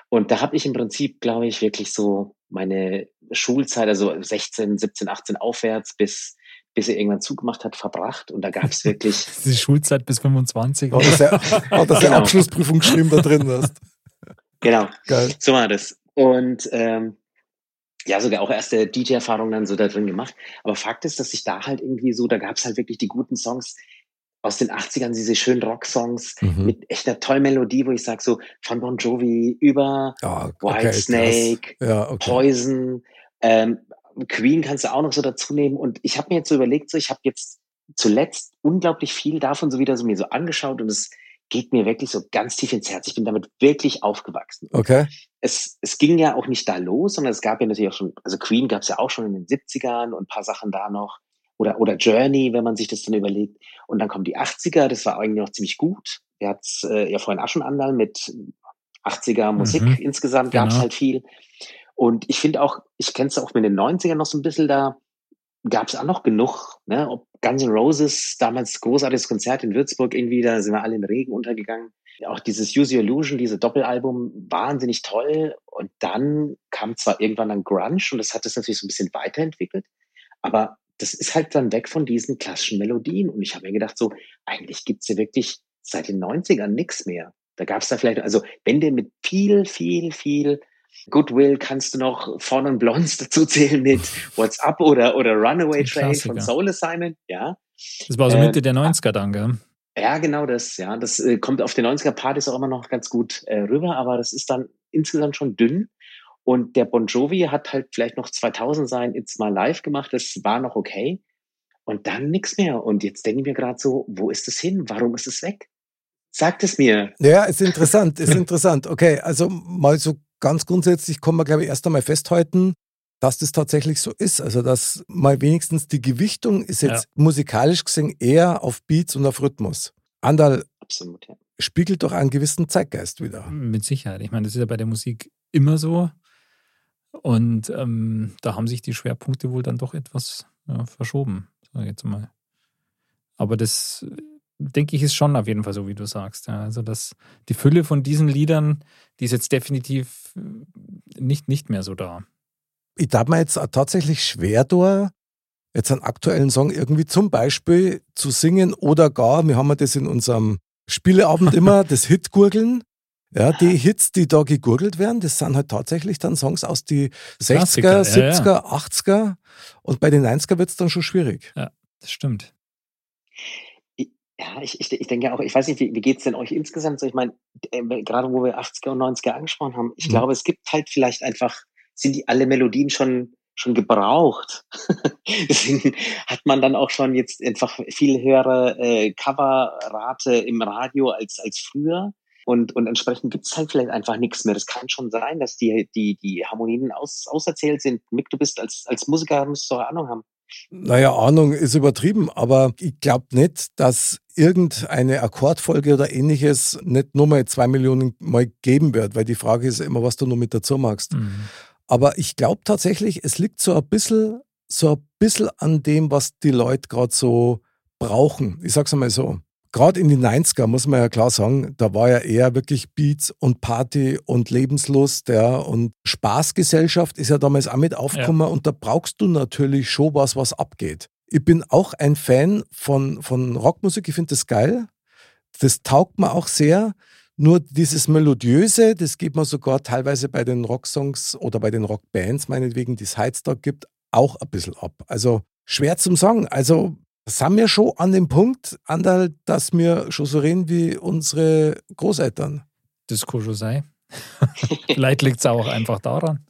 D: Und da habe ich im Prinzip, glaube ich, wirklich so meine Schulzeit, also 16, 17, 18 aufwärts, bis, bis er irgendwann zugemacht hat, verbracht. Und da gab es wirklich
A: Die Schulzeit bis 25.
B: Hat das ja, hat das ja
D: Genau.
B: Abschlussprüfung geschrieben da drin hast.
D: Genau,
B: Geil.
D: so war das. Und ähm, ja, sogar auch erste DJ-Erfahrungen dann so da drin gemacht. Aber Fakt ist, dass ich da halt irgendwie so, da gab es halt wirklich die guten Songs aus den 80ern, diese schönen Rock-Songs
B: Mhm.
D: mit echt einer tollen Melodie, wo ich sag so, von Bon Jovi über
B: Ja,
D: Whitesnake,
B: krass. Ja, okay.
D: Poison, ähm, Queen kannst du auch noch so dazu nehmen. Und ich habe mir jetzt so überlegt, so ich habe jetzt zuletzt unglaublich viel davon so wieder so mir so angeschaut und es geht mir wirklich so ganz tief ins Herz. Ich bin damit wirklich aufgewachsen.
B: Okay.
D: es, es ging ja auch nicht da los, sondern es gab ja natürlich auch schon, also Queen gab es ja auch schon in den 70ern und ein paar Sachen da noch. Oder, oder Journey, wenn man sich das dann überlegt. Und dann kommen die 80er, das war eigentlich noch ziemlich gut. Wir hat's äh, ja vorhin auch schon andal mit 80er Musik
A: Mhm.
D: insgesamt gab's
A: Genau.
D: halt viel. Und ich finde auch, ich kenne es auch mit den 90ern noch so ein bisschen, da gab es auch noch genug, ne? Ob Guns N' Roses, damals großartiges Konzert in Würzburg irgendwie, da sind wir alle im Regen untergegangen. Auch dieses Use Your Illusion, diese Doppelalbum, wahnsinnig toll. Und dann kam zwar irgendwann ein Grunge und das hat es natürlich so ein bisschen weiterentwickelt, aber das ist halt dann weg von diesen klassischen Melodien. Und ich habe mir gedacht, so, eigentlich gibt's ja wirklich seit den 90ern nichts mehr. Da gab's da vielleicht, also wenn der mit viel, viel, viel Goodwill kannst du noch Fawn und Blondes dazu zählen mit What's Up oder, oder Runaway Train von Soul Assignment, ja.
A: Das war so Mitte ähm, der 90er dann, gell?
D: Ja, genau das, ja. Das äh, kommt auf den 90er Partys auch immer noch ganz gut äh, rüber, aber das ist dann insgesamt schon dünn. Und der Bon Jovi hat halt vielleicht noch 2000 sein It's My Life gemacht, das war noch okay. Und dann nichts mehr. Und jetzt denke ich mir gerade so, wo ist es hin? Warum ist es weg? Sagt es mir.
B: Ja, ist interessant, ist interessant. Okay, also mal so ganz grundsätzlich kann man, glaube ich, erst einmal festhalten, dass das tatsächlich so ist. Also, dass mal wenigstens die Gewichtung ist jetzt ja. musikalisch gesehen eher auf Beats und auf Rhythmus. Andal Absolut, ja. spiegelt doch einen gewissen Zeitgeist wieder.
A: Mit Sicherheit. Ich meine, das ist ja bei der Musik immer so. Und ähm, da haben sich die Schwerpunkte wohl dann doch etwas ja, verschoben, sage ich jetzt mal. Aber das, denke ich, ist schon auf jeden Fall so, wie du sagst. Ja. Also dass die Fülle von diesen Liedern, die ist jetzt definitiv nicht, nicht mehr so da.
B: Ich darf mir jetzt tatsächlich schwer da, jetzt einen aktuellen Song irgendwie zum Beispiel zu singen oder gar, wir haben ja das in unserem Spieleabend immer, das Hit-Gurgeln. Ja, die Hits, die da gegurgelt werden, das sind halt tatsächlich dann Songs aus die 60er, 70er, ja, ja. 80er und bei den 90er wird es dann schon schwierig.
A: Ja, das stimmt.
D: Ja, ich, ich, ich denke auch, ich weiß nicht, wie, wie geht es denn euch insgesamt so? Ich meine, äh, gerade wo wir 80er und 90er angesprochen haben, ich mhm. glaube, es gibt halt vielleicht einfach, sind die alle Melodien schon schon gebraucht. Deswegen hat man dann auch schon jetzt einfach viel höhere äh, Coverrate im Radio als, als früher. Und, und entsprechend gibt's halt vielleicht einfach nichts mehr. Das kann schon sein, dass die, die, die Harmonien aus, auserzählt sind. Mick, du bist als, als Musiker, musst du auch Ahnung haben.
B: Naja, Ahnung ist übertrieben, aber ich glaube nicht, dass irgendeine Akkordfolge oder ähnliches nicht nur mal zwei Millionen Mal geben wird, weil die Frage ist immer, was du noch mit dazu magst. Mhm. Aber ich glaube tatsächlich, es liegt so ein bisschen, so ein bisschen an dem, was die Leute gerade so brauchen. Ich sag's einmal so gerade in den 90er, muss man ja klar sagen, da war ja eher wirklich Beats und Party und Lebenslust, ja, und Spaßgesellschaft ist ja damals auch mit aufgekommen ja. und da brauchst du natürlich schon was, was abgeht. Ich bin auch ein Fan von, von Rockmusik, ich finde das geil. Das taugt mir auch sehr. Nur dieses Melodiöse, das geht man sogar teilweise bei den Rocksongs oder bei den Rockbands, meinetwegen, die es heutzutage gibt, auch ein bisschen ab. Also schwer zum sagen. Also sind wir schon an dem Punkt, Andal, dass wir schon so reden wie unsere Großeltern.
A: Das kann schon sein. Vielleicht liegt es auch einfach daran.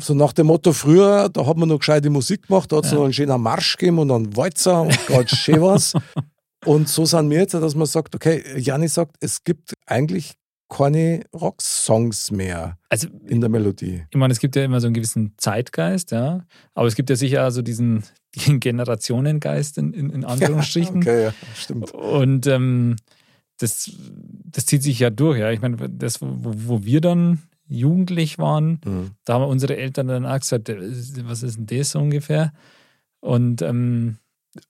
B: So nach dem Motto, früher, da hat man noch gescheite Musik gemacht, da hat es ja. noch einen schönen Marsch gegeben und einen Walzer und gerade schön was. Und so sind wir jetzt, dass man sagt, okay, Janni sagt, es gibt eigentlich keine Rocksongs mehr also, in der Melodie.
A: Ich meine, es gibt ja immer so einen gewissen Zeitgeist, ja. Aber es gibt ja sicher also diesen, diesen Generationengeist in, in, in Anführungsstrichen.
B: Ja, okay, ja, stimmt.
A: Und ähm, das, das zieht sich ja durch, ja. Ich meine, das, wo, wo wir dann jugendlich waren, mhm. da haben unsere Eltern dann auch gesagt, was ist denn das so ungefähr? Und ähm,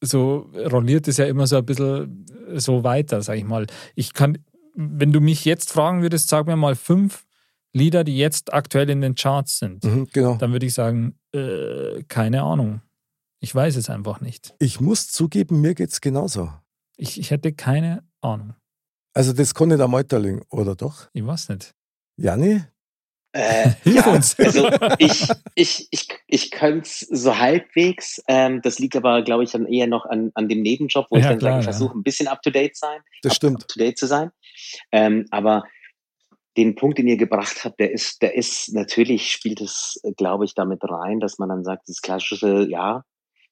A: so rolliert es ja immer so ein bisschen so weiter, sag ich mal. Ich kann, wenn du mich jetzt fragen würdest, sag mir mal fünf Lieder, die jetzt aktuell in den Charts sind.
B: Mhm, genau.
A: Dann würde ich sagen, äh, keine Ahnung. Ich weiß es einfach nicht.
B: Ich muss zugeben, mir geht es genauso.
A: Ich, ich hätte keine Ahnung.
B: Also das kann nicht der Meuterling, oder doch?
A: Ich weiß nicht.
B: Janni,
D: äh, ja, uns. Also ich, ich, ich, ich könnte es so halbwegs. Ähm, das liegt aber, glaube ich, dann eher noch an, an dem Nebenjob, wo ja, ich dann klar, ich versuche, ein bisschen up to date sein.
B: Das up, stimmt.
D: Up to date zu sein. Ähm, aber den Punkt, den ihr gebracht habt, der ist, der ist natürlich spielt es, glaube ich, damit rein, dass man dann sagt, das klassische, ja,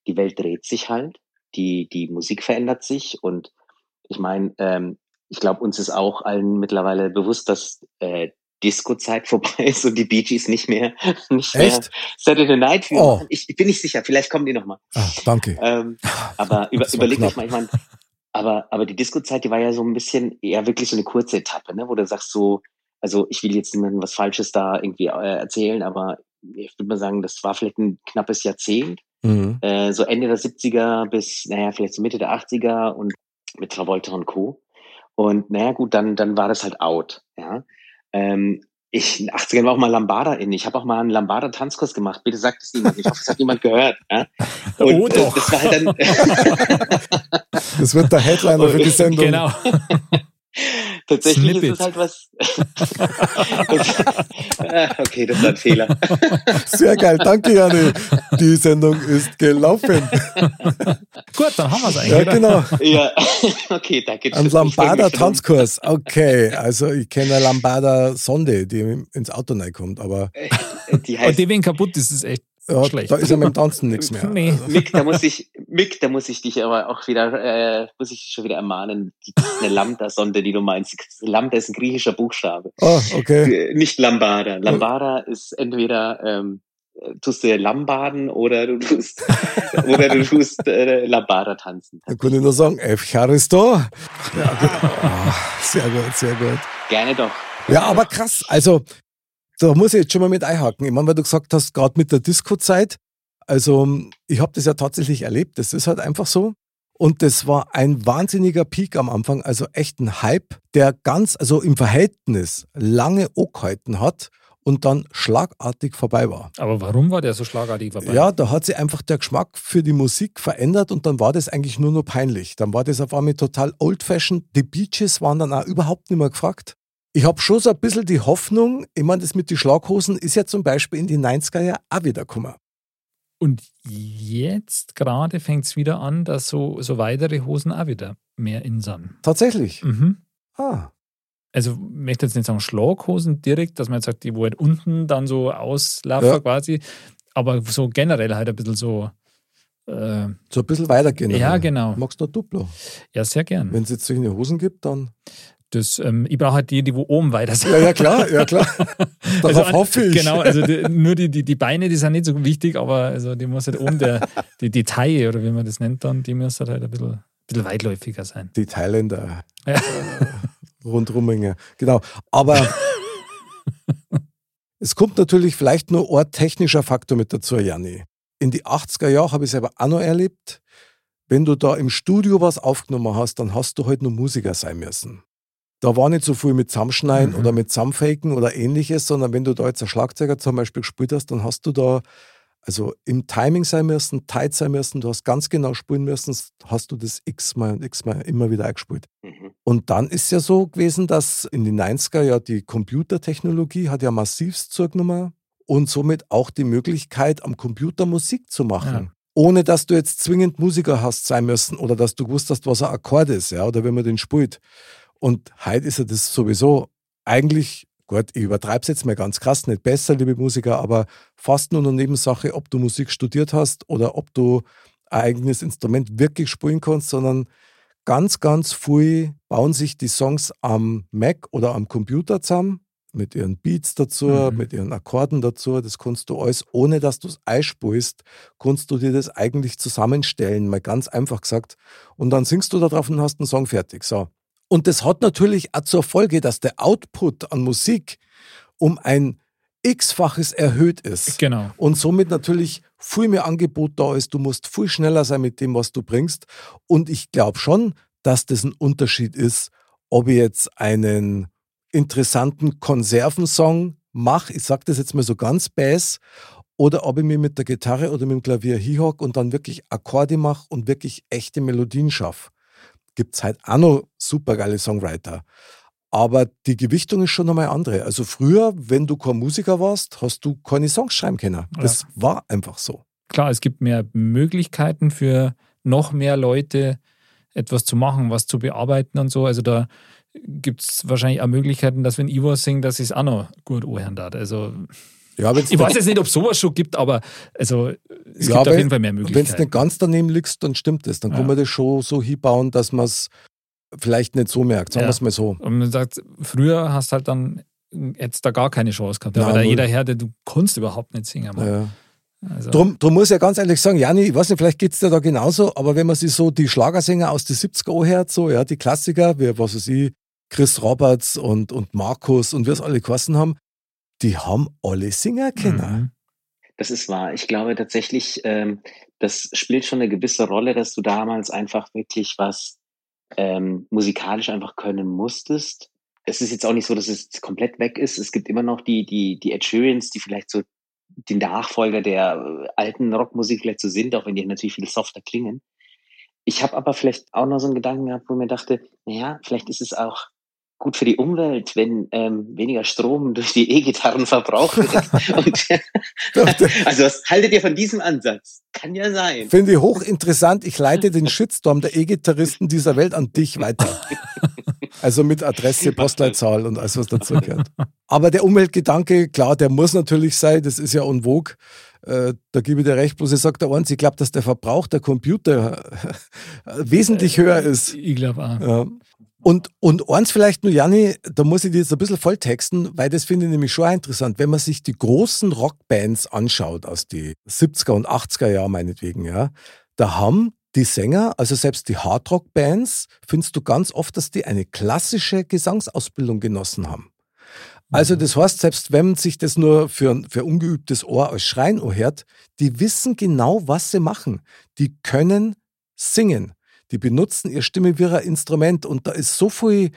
D: die Welt dreht sich halt, die die Musik verändert sich und ich meine, ähm, ich glaube, uns ist auch allen mittlerweile bewusst, dass äh, Disco-Zeit vorbei ist und die Bee Gees nicht mehr, nicht
B: Echt? mehr
D: Saturday Night Fever. Oh. Ich, ich bin nicht sicher, vielleicht kommen die nochmal.
B: Ah, danke.
D: Ähm, aber über, überleg euch mal, ich meine, aber, aber die Disco-Zeit, die war ja so ein bisschen eher wirklich so eine kurze Etappe, ne, wo du sagst so, also ich will jetzt niemandem was Falsches da irgendwie äh, erzählen, aber ich würde mal sagen, das war vielleicht ein knappes Jahrzehnt.
B: Mhm.
D: Äh, so Ende der 70er bis, naja, vielleicht so Mitte der 80er und mit Travolta und Co. Und naja, gut, dann, dann war das halt out. Ja. Ähm, ich, in den 80ern war auch mal Lambada in. Ich habe auch mal einen Lambada-Tanzkurs gemacht. Bitte sagt es niemand. Ich hoffe, es hat niemand gehört. Ja? Und,
A: Oh, doch.
D: Äh, das war halt dann.
B: Das wird der Headliner für die Sendung.
A: Genau.
D: Tatsächlich
A: Snippet.
D: ist es halt was. Ah, okay, das war ein Fehler.
B: Sehr geil. Danke, Janni. Die Sendung ist gelaufen.
A: Gut, dann haben wir es eigentlich.
B: Ja,
A: oder?
B: genau.
D: Ja, okay, danke.
B: Ein. Lambada-Tanzkurs. Okay, also ich kenne eine Lambada-Sonde, die ins Auto reinkommt, aber
D: Die
A: Und
D: heißt
A: die, wenn kaputt ist, ist echt
B: ja,
A: schlecht.
B: da ist ja mit dem Tanzen nichts mehr.
A: Nee.
D: Mick, da muss ich, Mick, da muss ich dich aber auch wieder, äh, muss ich schon wieder ermahnen. Die, das ist eine Lambda-Sonde, die du meinst. Lambda ist ein griechischer Buchstabe.
B: Oh, okay.
D: Äh, Nicht Lambada. Lambada ist entweder ähm, äh, tust du Lambaden oder du tust oder du tust äh, Lambada tanzen.
B: Dann kann ich nur sagen, Evcharisto. Ja, gut. Ah, sehr gut, sehr gut.
D: Gerne doch.
B: Ja, aber krass. Also, da muss ich jetzt schon mal mit einhaken. Ich meine, weil du gesagt hast, gerade mit der Disco-Zeit, also ich habe das ja tatsächlich erlebt. Das ist halt einfach so. Und das war ein wahnsinniger Peak am Anfang, also echt ein Hype, der ganz, also im Verhältnis lange angehalten hat und dann schlagartig vorbei war.
A: Aber warum war der so schlagartig vorbei?
B: Ja, da hat sich einfach der Geschmack für die Musik verändert und dann war das eigentlich nur noch peinlich. Dann war das auf einmal total old-fashioned. Die Beaches waren dann auch überhaupt nicht mehr gefragt. Ich habe schon so ein bisschen die Hoffnung, ich meine, das mit den Schlaghosen ist ja zum Beispiel in die 90er Jahre auch wieder gekommen.
A: Und jetzt gerade fängt es wieder an, dass so, so weitere Hosen auch wieder mehr in sind.
B: Tatsächlich.
A: Mhm.
B: Ah,
A: Also ich möchte jetzt nicht sagen Schlaghosen direkt, dass man jetzt sagt, die wo halt unten dann so auslaufen
B: Ja.
A: quasi, aber so generell halt ein bisschen so, äh,
B: so ein bisschen weitergehen.
A: ja genau,
B: Magst du ein Duplo?
A: ja sehr gern.
B: Wenn es jetzt solche Hosen gibt, dann.
A: Das, ähm, ich brauche halt die, die wo oben weiter sind.
B: Ja, ja, klar, ja, klar. Darauf
A: Also,
B: hoffe ich.
A: Genau, also die, nur die, die, die Beine, die sind nicht so wichtig, aber also die muss halt oben der, die, die Taille oder wie man das nennt dann, die muss halt ein bisschen, ein bisschen weitläufiger sein.
B: Die Thailänder.
A: Ja.
B: Äh, Rundrummenge. Genau. Aber es kommt natürlich vielleicht nur ein technischer Faktor mit dazu, Janni. In die 80er Jahre habe ich selber auch noch erlebt. Wenn du da im Studio was aufgenommen hast, dann hast du halt nur Musiker sein müssen. Da war nicht so viel mit Zusammenschneiden
A: Mhm.
B: oder mit Zusammenfaken oder ähnliches, sondern wenn du da jetzt ein Schlagzeuger zum Beispiel gespielt hast, dann hast du da also im Timing sein müssen, tight sein müssen, du hast ganz genau spielen müssen, hast du das x-mal und x-mal immer wieder eingespielt.
D: Mhm.
B: Und dann ist ja so gewesen, dass in den 90er ja die Computertechnologie hat ja massivst zugenommen und somit auch die Möglichkeit, am Computer Musik zu machen.
A: Ja.
B: Ohne dass du jetzt zwingend Musiker hast sein müssen oder dass du gewusst hast, was ein Akkord ist, ja, oder wenn man den spielt. Und heute ist ja das sowieso eigentlich, gut, ich übertreibe es jetzt mal ganz krass, nicht besser, liebe Musiker, aber fast nur eine Nebensache, ob du Musik studiert hast oder ob du ein eigenes Instrument wirklich spielen kannst, sondern ganz, ganz viel bauen sich die Songs am Mac oder am Computer zusammen, mit ihren Beats dazu,
A: Mhm.
B: mit ihren Akkorden dazu. Das kannst du alles, ohne dass du es einspielst, kannst du dir das eigentlich zusammenstellen, mal ganz einfach gesagt. Und dann singst du da drauf und hast einen Song fertig. So. Und das hat natürlich auch zur Folge, dass der Output an Musik um ein x-faches erhöht ist.
A: Genau.
B: Und somit natürlich viel mehr Angebot da ist. Du musst viel schneller sein mit dem, was du bringst. Und ich glaube schon, dass das ein Unterschied ist, ob ich jetzt einen interessanten Konservensong mache, ich sage das jetzt mal so ganz bass, oder ob ich mir mit der Gitarre oder mit dem Klavier hinhock und dann wirklich Akkorde mache und wirklich echte Melodien schaffe. Gibt es halt auch noch super geile Songwriter. Aber die Gewichtung ist schon nochmal andere. Also früher, wenn du kein Musiker warst, hast du keine Songs schreiben können. Das war einfach so.
A: Klar, es gibt mehr Möglichkeiten für noch mehr Leute, etwas zu machen, was zu bearbeiten und so. Also da gibt es wahrscheinlich auch Möglichkeiten, dass wenn was singe, dass ich es auch noch gut anhören darf. Also
B: Ja, wenn's
A: ich weiß jetzt nicht, ob sowas schon gibt, aber also es
B: Ja,
A: gibt auf
B: wenn-
A: jeden Fall mehr
B: Wenn es
A: Möglichkeiten.
B: nicht ganz daneben liegt, dann stimmt es. Dann kann
A: Ja.
B: man das schon so hinbauen, dass man es vielleicht nicht so merkt. Sagen
A: Ja.
B: wir es mal so.
A: Und man sagt, früher hast halt dann jetzt da gar keine Chance gehabt.
B: Nein,
A: aber da jeder Herde, du kannst überhaupt nicht singen.
B: Ja.
A: Also,
B: Drum, drum muss ich ja ganz ehrlich sagen, Jani, ich weiß nicht, vielleicht geht es dir da genauso, aber wenn man sich so die Schlagersänger aus den 70er anhört, so, ja, die Klassiker, wie, was weiß ich, Chris Roberts und, und Markus und wir es alle geheißen haben, die haben alle Singer können.
A: mhm.
D: Das ist wahr. Ich glaube tatsächlich, ähm, das spielt schon eine gewisse Rolle, dass du damals einfach wirklich was ähm, musikalisch einfach können musstest. Es ist jetzt auch nicht so, dass es komplett weg ist. Es gibt immer noch die, die, die Ed Sheerans, die vielleicht so die Nachfolger der äh, alten Rockmusik vielleicht so sind, auch wenn die natürlich viel softer klingen. Ich habe aber vielleicht auch noch so einen Gedanken gehabt, wo mir dachte, naja, vielleicht ist es auch gut für die Umwelt, wenn ähm, weniger Strom durch die E-Gitarren verbraucht wird. Und, also was haltet ihr von diesem Ansatz? Kann ja sein.
B: Finde ich hochinteressant. Ich leite den Shitstorm der E-Gitarristen dieser Welt an dich weiter. Also mit Adresse, Postleitzahl und alles, was dazu gehört. Aber der Umweltgedanke, klar, der muss natürlich sein, das ist ja en vogue. Äh, da gebe ich dir recht, bloß ich sage der eins, ich glaube, dass der Verbrauch der Computer wesentlich höher ist.
A: Ich glaube auch.
B: Ja. Und, und eins vielleicht nur, Janni, da muss ich dir jetzt ein bisschen volltexten, weil das finde ich nämlich schon interessant. Wenn man sich die großen Rockbands anschaut aus die 70er und 80er Jahre meinetwegen, ja, da haben die Sänger, also selbst die Hardrock-Bands, findest du ganz oft, dass die eine klassische Gesangsausbildung genossen haben. Also mhm. das heißt, selbst wenn sich das nur für, für ungeübtes Ohr als Schreien hört, die wissen genau, was sie machen. Die können singen die benutzen ihre Stimme wie ein Instrument und da ist so viel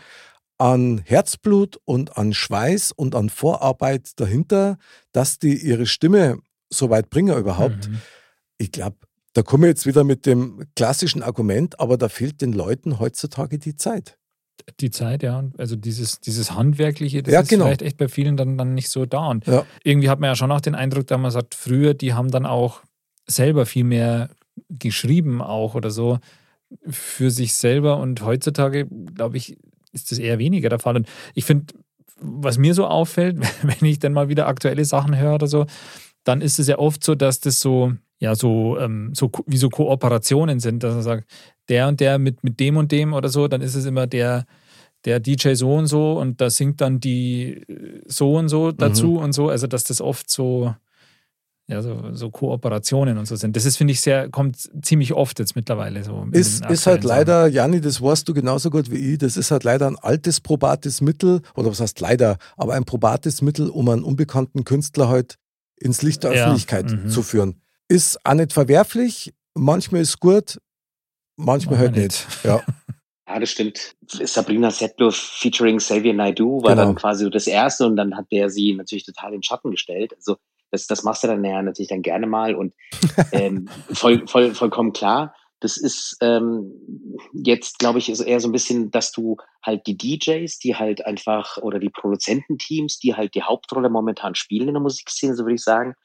B: an Herzblut und an Schweiß und an Vorarbeit dahinter, dass die ihre Stimme so weit bringen überhaupt. Mhm. Ich glaube, da komme ich jetzt wieder mit dem klassischen Argument, aber da fehlt den Leuten heutzutage die Zeit.
A: Die Zeit, ja. Also dieses, dieses Handwerkliche, das
B: ja,
A: ist
B: genau.
A: vielleicht echt bei vielen dann, dann nicht so da. Und ja. irgendwie hat man ja schon auch den Eindruck, dass man sagt, früher, die haben dann auch selber viel mehr geschrieben auch oder so für sich selber und heutzutage, glaube ich, ist das eher weniger der Fall. Und ich finde, was mir so auffällt, wenn ich dann mal wieder aktuelle Sachen höre oder so, dann ist es ja oft so, dass das so, ja, so, ähm, so wie so Kooperationen sind, dass man sagt, der und der mit, mit dem und dem oder so, dann ist es immer der, der DJ so und so und da singt dann die äh, so und so dazu mhm. und so. Also, dass das oft so, ja, so, so Kooperationen und so sind. Das ist, finde ich, sehr, kommt ziemlich oft jetzt mittlerweile so.
B: Ist, ist halt leider, Janni, das weißt du genauso gut wie ich, das ist halt leider ein altes probates Mittel, oder was heißt leider, aber ein probates Mittel, um einen unbekannten Künstler halt ins Licht der Öffentlichkeit ja, mhm. zu führen. Ist auch nicht verwerflich, manchmal ist gut, manchmal halt nicht. nicht. Ja.
D: Ja, das stimmt. Sabrina Settler featuring Xavier Naidoo war genau. dann quasi das erste und dann hat der sie natürlich total in den Schatten gestellt. Also das, das machst du dann ja natürlich dann gerne mal und ähm, voll, voll, vollkommen klar. Das ist ähm, jetzt, glaube ich, ist eher so ein bisschen, dass du halt die DJs, die halt einfach, oder die Produzententeams, die halt die Hauptrolle momentan spielen in der Musikszene, so würde ich sagen,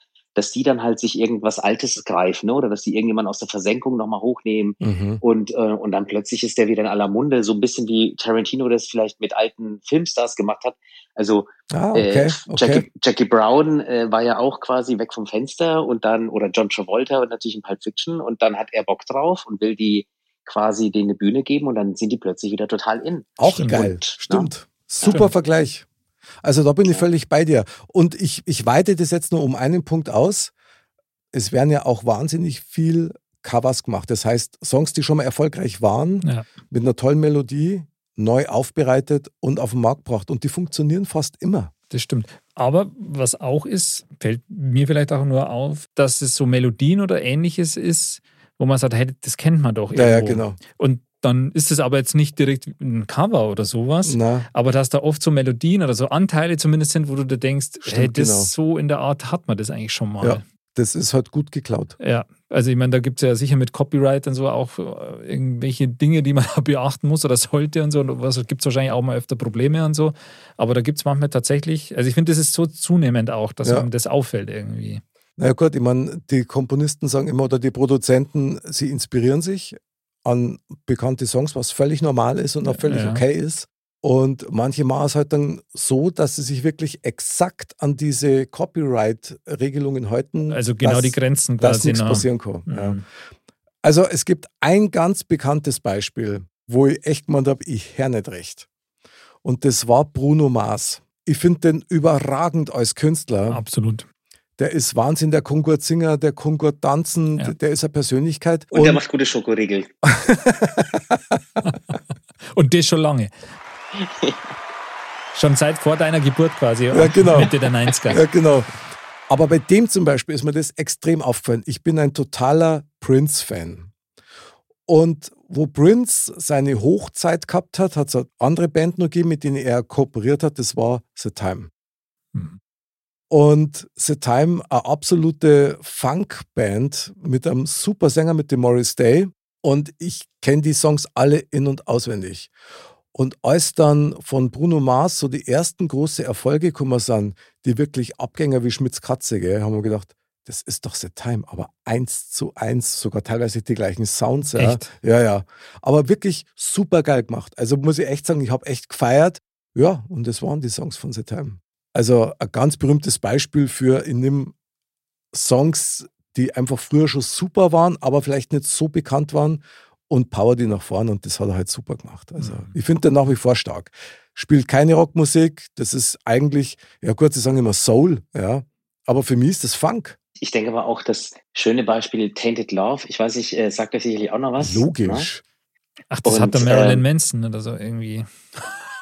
D: dass die dann halt sich irgendwas Altes greifen, ne? oder dass die irgendjemand aus der Versenkung nochmal hochnehmen mhm. und, äh, und dann plötzlich ist der wieder in aller Munde, so ein bisschen wie Tarantino das vielleicht mit alten Filmstars gemacht hat. Also
B: ah, okay, äh,
D: Jackie,
B: okay.
D: Jackie Brown äh, war ja auch quasi weg vom Fenster und dann, oder John Travolta und natürlich in Pulp Fiction und dann hat er Bock drauf und will die quasi denen eine Bühne geben und dann sind die plötzlich wieder total in.
B: Auch geil, und, stimmt. Ja. Super ja. Vergleich. Also da bin ich völlig bei dir. Und ich, ich weite das jetzt nur um einen Punkt aus. Es werden ja auch wahnsinnig viel Covers gemacht. Das heißt, Songs, die schon mal erfolgreich waren, ja. mit einer tollen Melodie, neu aufbereitet und auf den Markt gebracht. Und die funktionieren fast immer.
A: Das stimmt. Aber was auch ist, fällt mir vielleicht auch nur auf, dass es so Melodien oder ähnliches ist, wo man sagt, hey, das kennt man doch
B: irgendwo. Ja, ja, genau.
A: Und dann ist es aber jetzt nicht direkt ein Cover oder sowas,
B: Na.
A: aber dass da oft so Melodien oder so Anteile zumindest sind, wo du dir denkst, Stimmt, hey, das genau. so in der Art hat man das eigentlich schon mal. Ja,
B: das ist halt gut geklaut.
A: Ja, also ich meine, da gibt es ja sicher mit Copyright und so auch äh, irgendwelche Dinge, die man beachten muss oder sollte und so. Und was gibt es wahrscheinlich auch mal öfter Probleme und so. Aber da gibt es manchmal tatsächlich, also ich finde, das ist so zunehmend auch, dass ja. einem das auffällt irgendwie.
B: Na ja, gut, ich meine, die Komponisten sagen immer oder die Produzenten, sie inspirieren sich an bekannte Songs, was völlig normal ist und auch völlig ja. okay ist. Und manche machen es halt dann so, dass sie sich wirklich exakt an diese Copyright-Regelungen halten.
A: Also genau dass, die Grenzen
B: quasi. Dass nichts passieren kann. Mhm. Ja. Also es gibt ein ganz bekanntes Beispiel, wo ich echt gemeint habe, ich höre nicht recht. Und das war Bruno Mars. Ich finde den überragend als Künstler.
A: Absolut
B: der ist Wahnsinn, der kann gut singen, der kann gut tanzen, ja. der ist eine Persönlichkeit.
D: Und, und der macht gute Schokoriegel.
A: und das schon lange. schon seit vor deiner Geburt quasi.
B: Ja, genau.
A: Mitte der 90er.
B: Ja, genau. Aber bei dem zum Beispiel ist mir das extrem aufgefallen. Ich bin ein totaler Prince-Fan. Und wo Prince seine Hochzeit gehabt hat, hat es eine andere Band noch gegeben, mit denen er kooperiert hat. Das war The Time. Und The Time, eine absolute Funk-Band mit einem super Sänger, mit dem Morris Day. Und ich kenne die Songs alle in- und auswendig. Und als dann von Bruno Mars so die ersten große Erfolge gekommen sind, die wirklich Abgänger wie Schmitz Katze, gell, haben wir gedacht, das ist doch The Time, aber eins zu eins, sogar teilweise die gleichen Sounds. Ja,
A: Echt?
B: ja. ja. Aber wirklich super geil gemacht. Also muss ich echt sagen, ich habe echt gefeiert. Ja, und das waren die Songs von The Time. Also ein ganz berühmtes Beispiel für in dem Songs, die einfach früher schon super waren, aber vielleicht nicht so bekannt waren und Power die nach vorne und das hat er halt super gemacht. Also
A: Mhm.
B: ich finde den nach wie vor stark. Spielt keine Rockmusik, das ist eigentlich, ja gut, sie sagen immer Soul, ja, aber für mich ist das Funk.
D: Ich denke aber auch das schöne Beispiel Tainted Love. Ich weiß nicht, äh, sagt euch sicherlich auch noch was? Ne?
B: Logisch.
A: Ach, das
D: Und,
A: hat der Marilyn
D: ähm,
A: Manson oder so irgendwie.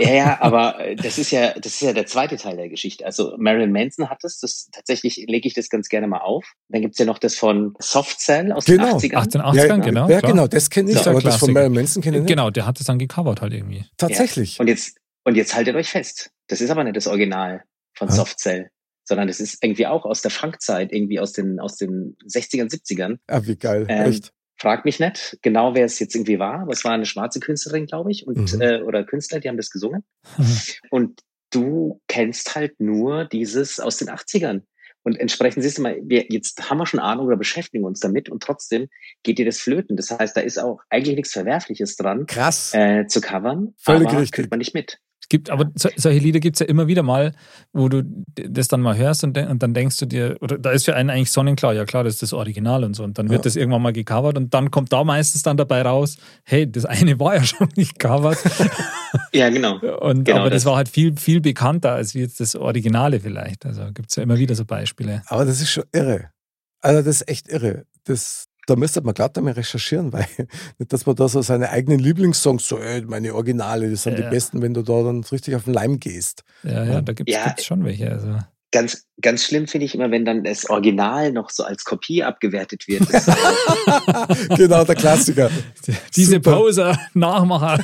D: Ja, ja, aber äh, das ist ja, das ist ja der zweite Teil der Geschichte. Also Marilyn Manson hat es, das tatsächlich lege ich das ganz gerne mal auf. Dann gibt's ja noch das von Soft Cell aus
B: Genau.
D: den 80ern.
A: 1880ern, genau.
B: ja,
A: klar.
B: genau, das kenne ich,
A: Das ist ein
B: aber das von. Marilyn Manson kenne ich nicht.
A: Genau, der hat es dann gecovert halt irgendwie.
B: Tatsächlich.
D: Und jetzt, und jetzt haltet euch fest. Das ist aber nicht das Original von
B: Ja.
D: Soft Cell, sondern das ist irgendwie auch aus der Funkzeit, irgendwie aus den, aus den 60ern, 70ern.
B: Ah, wie geil,
D: Ähm,
B: echt.
D: Frag mich nicht genau, wer es jetzt irgendwie war, aber es war eine schwarze Künstlerin, glaube ich, und,
B: Mhm.
D: äh, oder Künstler, die haben das gesungen. Und du kennst halt nur dieses aus den 80ern. Und entsprechend siehst du mal, wir, jetzt haben wir schon Ahnung oder beschäftigen uns damit und trotzdem geht dir das flöten. Das heißt, da ist auch eigentlich nichts Verwerfliches dran,
B: Krass.
D: äh, zu covern,
B: Völlig
D: aber
B: richtig.
D: kriegt man nicht mit.
A: Es gibt, aber so, solche Lieder gibt es ja immer wieder mal, wo du das dann mal hörst und, de- und dann denkst du dir, oder da ist für einen eigentlich sonnenklar, ja klar, das ist das Original und so. Und dann wird
B: Ja.
A: das irgendwann mal gecovert und dann kommt da meistens dann dabei raus, hey, das eine war ja schon nicht covered.
D: Ja, genau.
A: Und,
D: Genau
A: aber das,
D: das.
A: war halt viel, viel bekannter als jetzt das Originale vielleicht. Also gibt es ja immer wieder so Beispiele.
B: Aber das ist schon irre. Also das ist echt irre. Das, da müsste man glatt einmal recherchieren, weil nicht, dass man da so seine eigenen Lieblingssongs, so ey, meine Originale, das sind
A: Ja.
B: die besten, wenn du da dann richtig auf den Leim gehst.
A: Ja, ja, da gibt es
D: Ja.
A: schon welche. Also.
D: Ganz, ganz schlimm finde ich immer, wenn dann das Original noch so als Kopie abgewertet wird.
B: Genau, der Klassiker.
A: Diese
B: Super.
A: Pause, Nachmacher.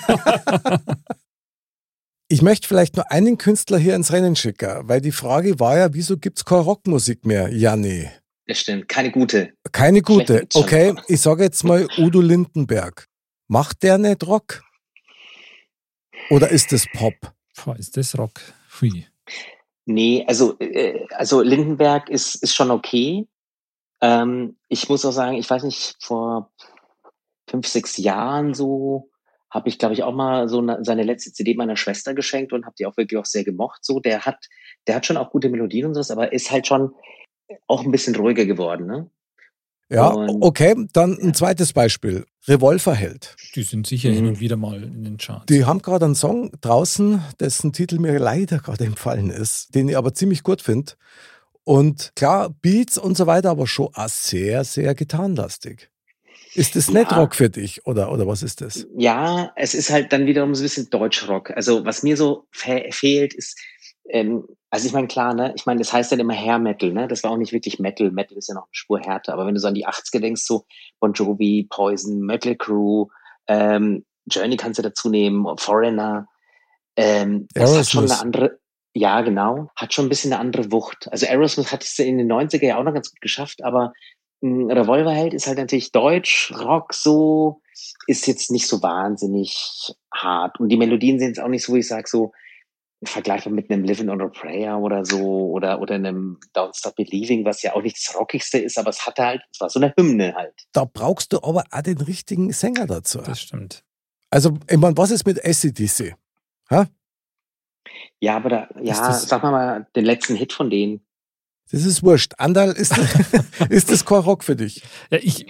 B: Ich möchte vielleicht nur einen Künstler hier ins Rennen schicken, weil die Frage war ja, wieso gibt es keine Rockmusik mehr? Ja, nee.
D: Das stimmt. Keine gute.
B: Keine gute. Okay, ich sage jetzt mal Udo Lindenberg. Macht der nicht Rock? Oder ist es Pop?
A: Boah, ist das Rock? Hui.
D: Nee, also, äh, also Lindenberg ist, ist schon okay. Ähm, ich muss auch sagen, ich weiß nicht, vor fünf, sechs Jahren so habe ich, glaube ich, auch mal so eine, seine letzte CD meiner Schwester geschenkt und habe die auch wirklich auch sehr gemocht. So, der hat, der hat schon auch gute Melodien und sowas, aber ist halt schon auch ein bisschen ruhiger geworden, ne?
B: Ja,
D: Und-
B: okay, dann ein zweites Beispiel. Revolverheld.
A: Die sind sicher
D: Mhm.
A: hin und wieder mal in den Charts.
B: Die haben gerade einen Song draußen, dessen Titel mir leider gerade empfallen ist, den ich aber ziemlich gut finde. Und klar, Beats und so weiter, aber schon auch sehr, sehr gitarrenlastig. Ist das nicht
D: Ja.
B: Rock für dich oder, oder was ist das?
D: Ja, es ist halt dann wiederum so ein bisschen Deutschrock. Also was mir so fe fehlt, ist, ähm, also ich meine, klar, ne, ich meine, das heißt dann immer Hair Metal, ne? Das war auch nicht wirklich Metal. Metal ist ja noch eine Spur härter. Aber wenn du so an die 80er denkst, so Bon Jovi, Poison, Metal Crew, ähm, Journey kannst du dazu nehmen, Foreigner, ähm, das hat schon eine andere, ja, genau, hat schon ein bisschen eine andere Wucht. Also Aerosmith hat es in den 90er ja auch noch ganz gut geschafft, aber ein Revolverheld ist halt natürlich Deutsch, Rock so, ist jetzt nicht so wahnsinnig hart. Und die Melodien sind jetzt auch nicht so, wo ich sage, so vergleichbar mit einem Living on a Prayer oder so oder, oder einem Don't Stop Believing, was ja auch nicht das Rockigste ist, aber es hatte halt, es war so eine Hymne halt.
B: Da brauchst du aber auch den richtigen Sänger dazu.
A: Das stimmt.
B: Also, ich meine, was ist mit ACDC? Ha?
D: Ja, aber da, ja,
B: das-
D: sag mal mal den letzten Hit von denen.
B: Das ist wurscht. Andal, ist, ist das kein Rock für dich?
A: Ja, ich,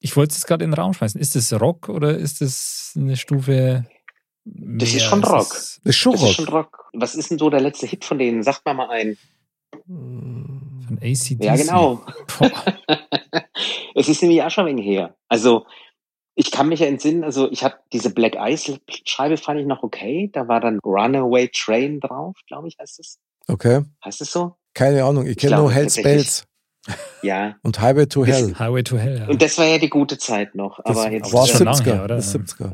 A: ich wollte es gerade in den Raum schmeißen. Ist das Rock oder ist das eine Stufe?
D: Das ist schon Rock.
A: es-
B: Das ist schon
D: Das ist
B: Rock.
D: schon Rock. Was ist denn so der letzte Hit von denen? Sagt mal mal ein.
A: Von ACDC.
D: Ja, genau. Es ist nämlich auch schon wenig her. Also, ich kann mich ja entsinnen, also ich habe diese Black Ice Scheibe fand ich noch okay. Da war dann Runaway Train drauf, glaube ich, heißt es.
B: Okay.
D: Heißt es so?
B: Keine Ahnung, ich kenne nur Hell's. Bells
D: Ja.
B: und Highway to
D: Das-
B: Hell.
A: Highway to Hell, ja.
D: Und das war ja die gute Zeit noch.
B: Das
D: Aber jetzt
B: war
A: ist schon lange
B: 70er.
A: her, oder?
B: Das 70er.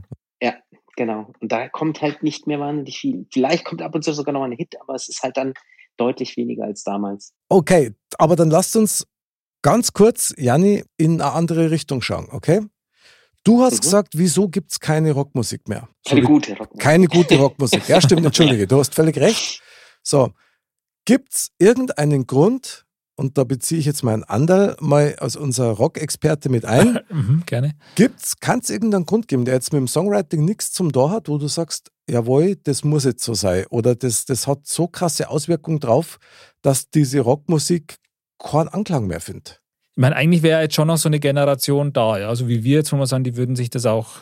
D: Genau. Und da kommt halt nicht mehr wahnsinnig viel. Vielleicht kommt ab und zu sogar noch ein Hit, aber es ist halt dann deutlich weniger als damals.
B: Okay, aber dann lasst uns ganz kurz, Janni, in eine andere Richtung schauen, okay? Du hast
D: Mhm.
B: gesagt, wieso gibt es keine Rockmusik mehr?
D: Keine gute Rockmusik.
B: keine gute Rockmusik. Ja, stimmt, entschuldige, du hast völlig recht. So, gibt es irgendeinen Grund, und da beziehe ich jetzt meinen Anderl mal als unser Rock-Experte mit ein,
A: Mhm, gerne.
B: gibt's, kann es irgendeinen Grund geben, der jetzt mit dem Songwriting nichts zum Tor hat, wo du sagst, jawohl, das muss jetzt so sein oder das, das hat so krasse Auswirkungen drauf, dass diese Rockmusik keinen Anklang mehr findet?
A: Ich meine, eigentlich wäre jetzt schon noch so eine Generation da, ja. Also wie wir jetzt, wo wir sagen, die würden sich das auch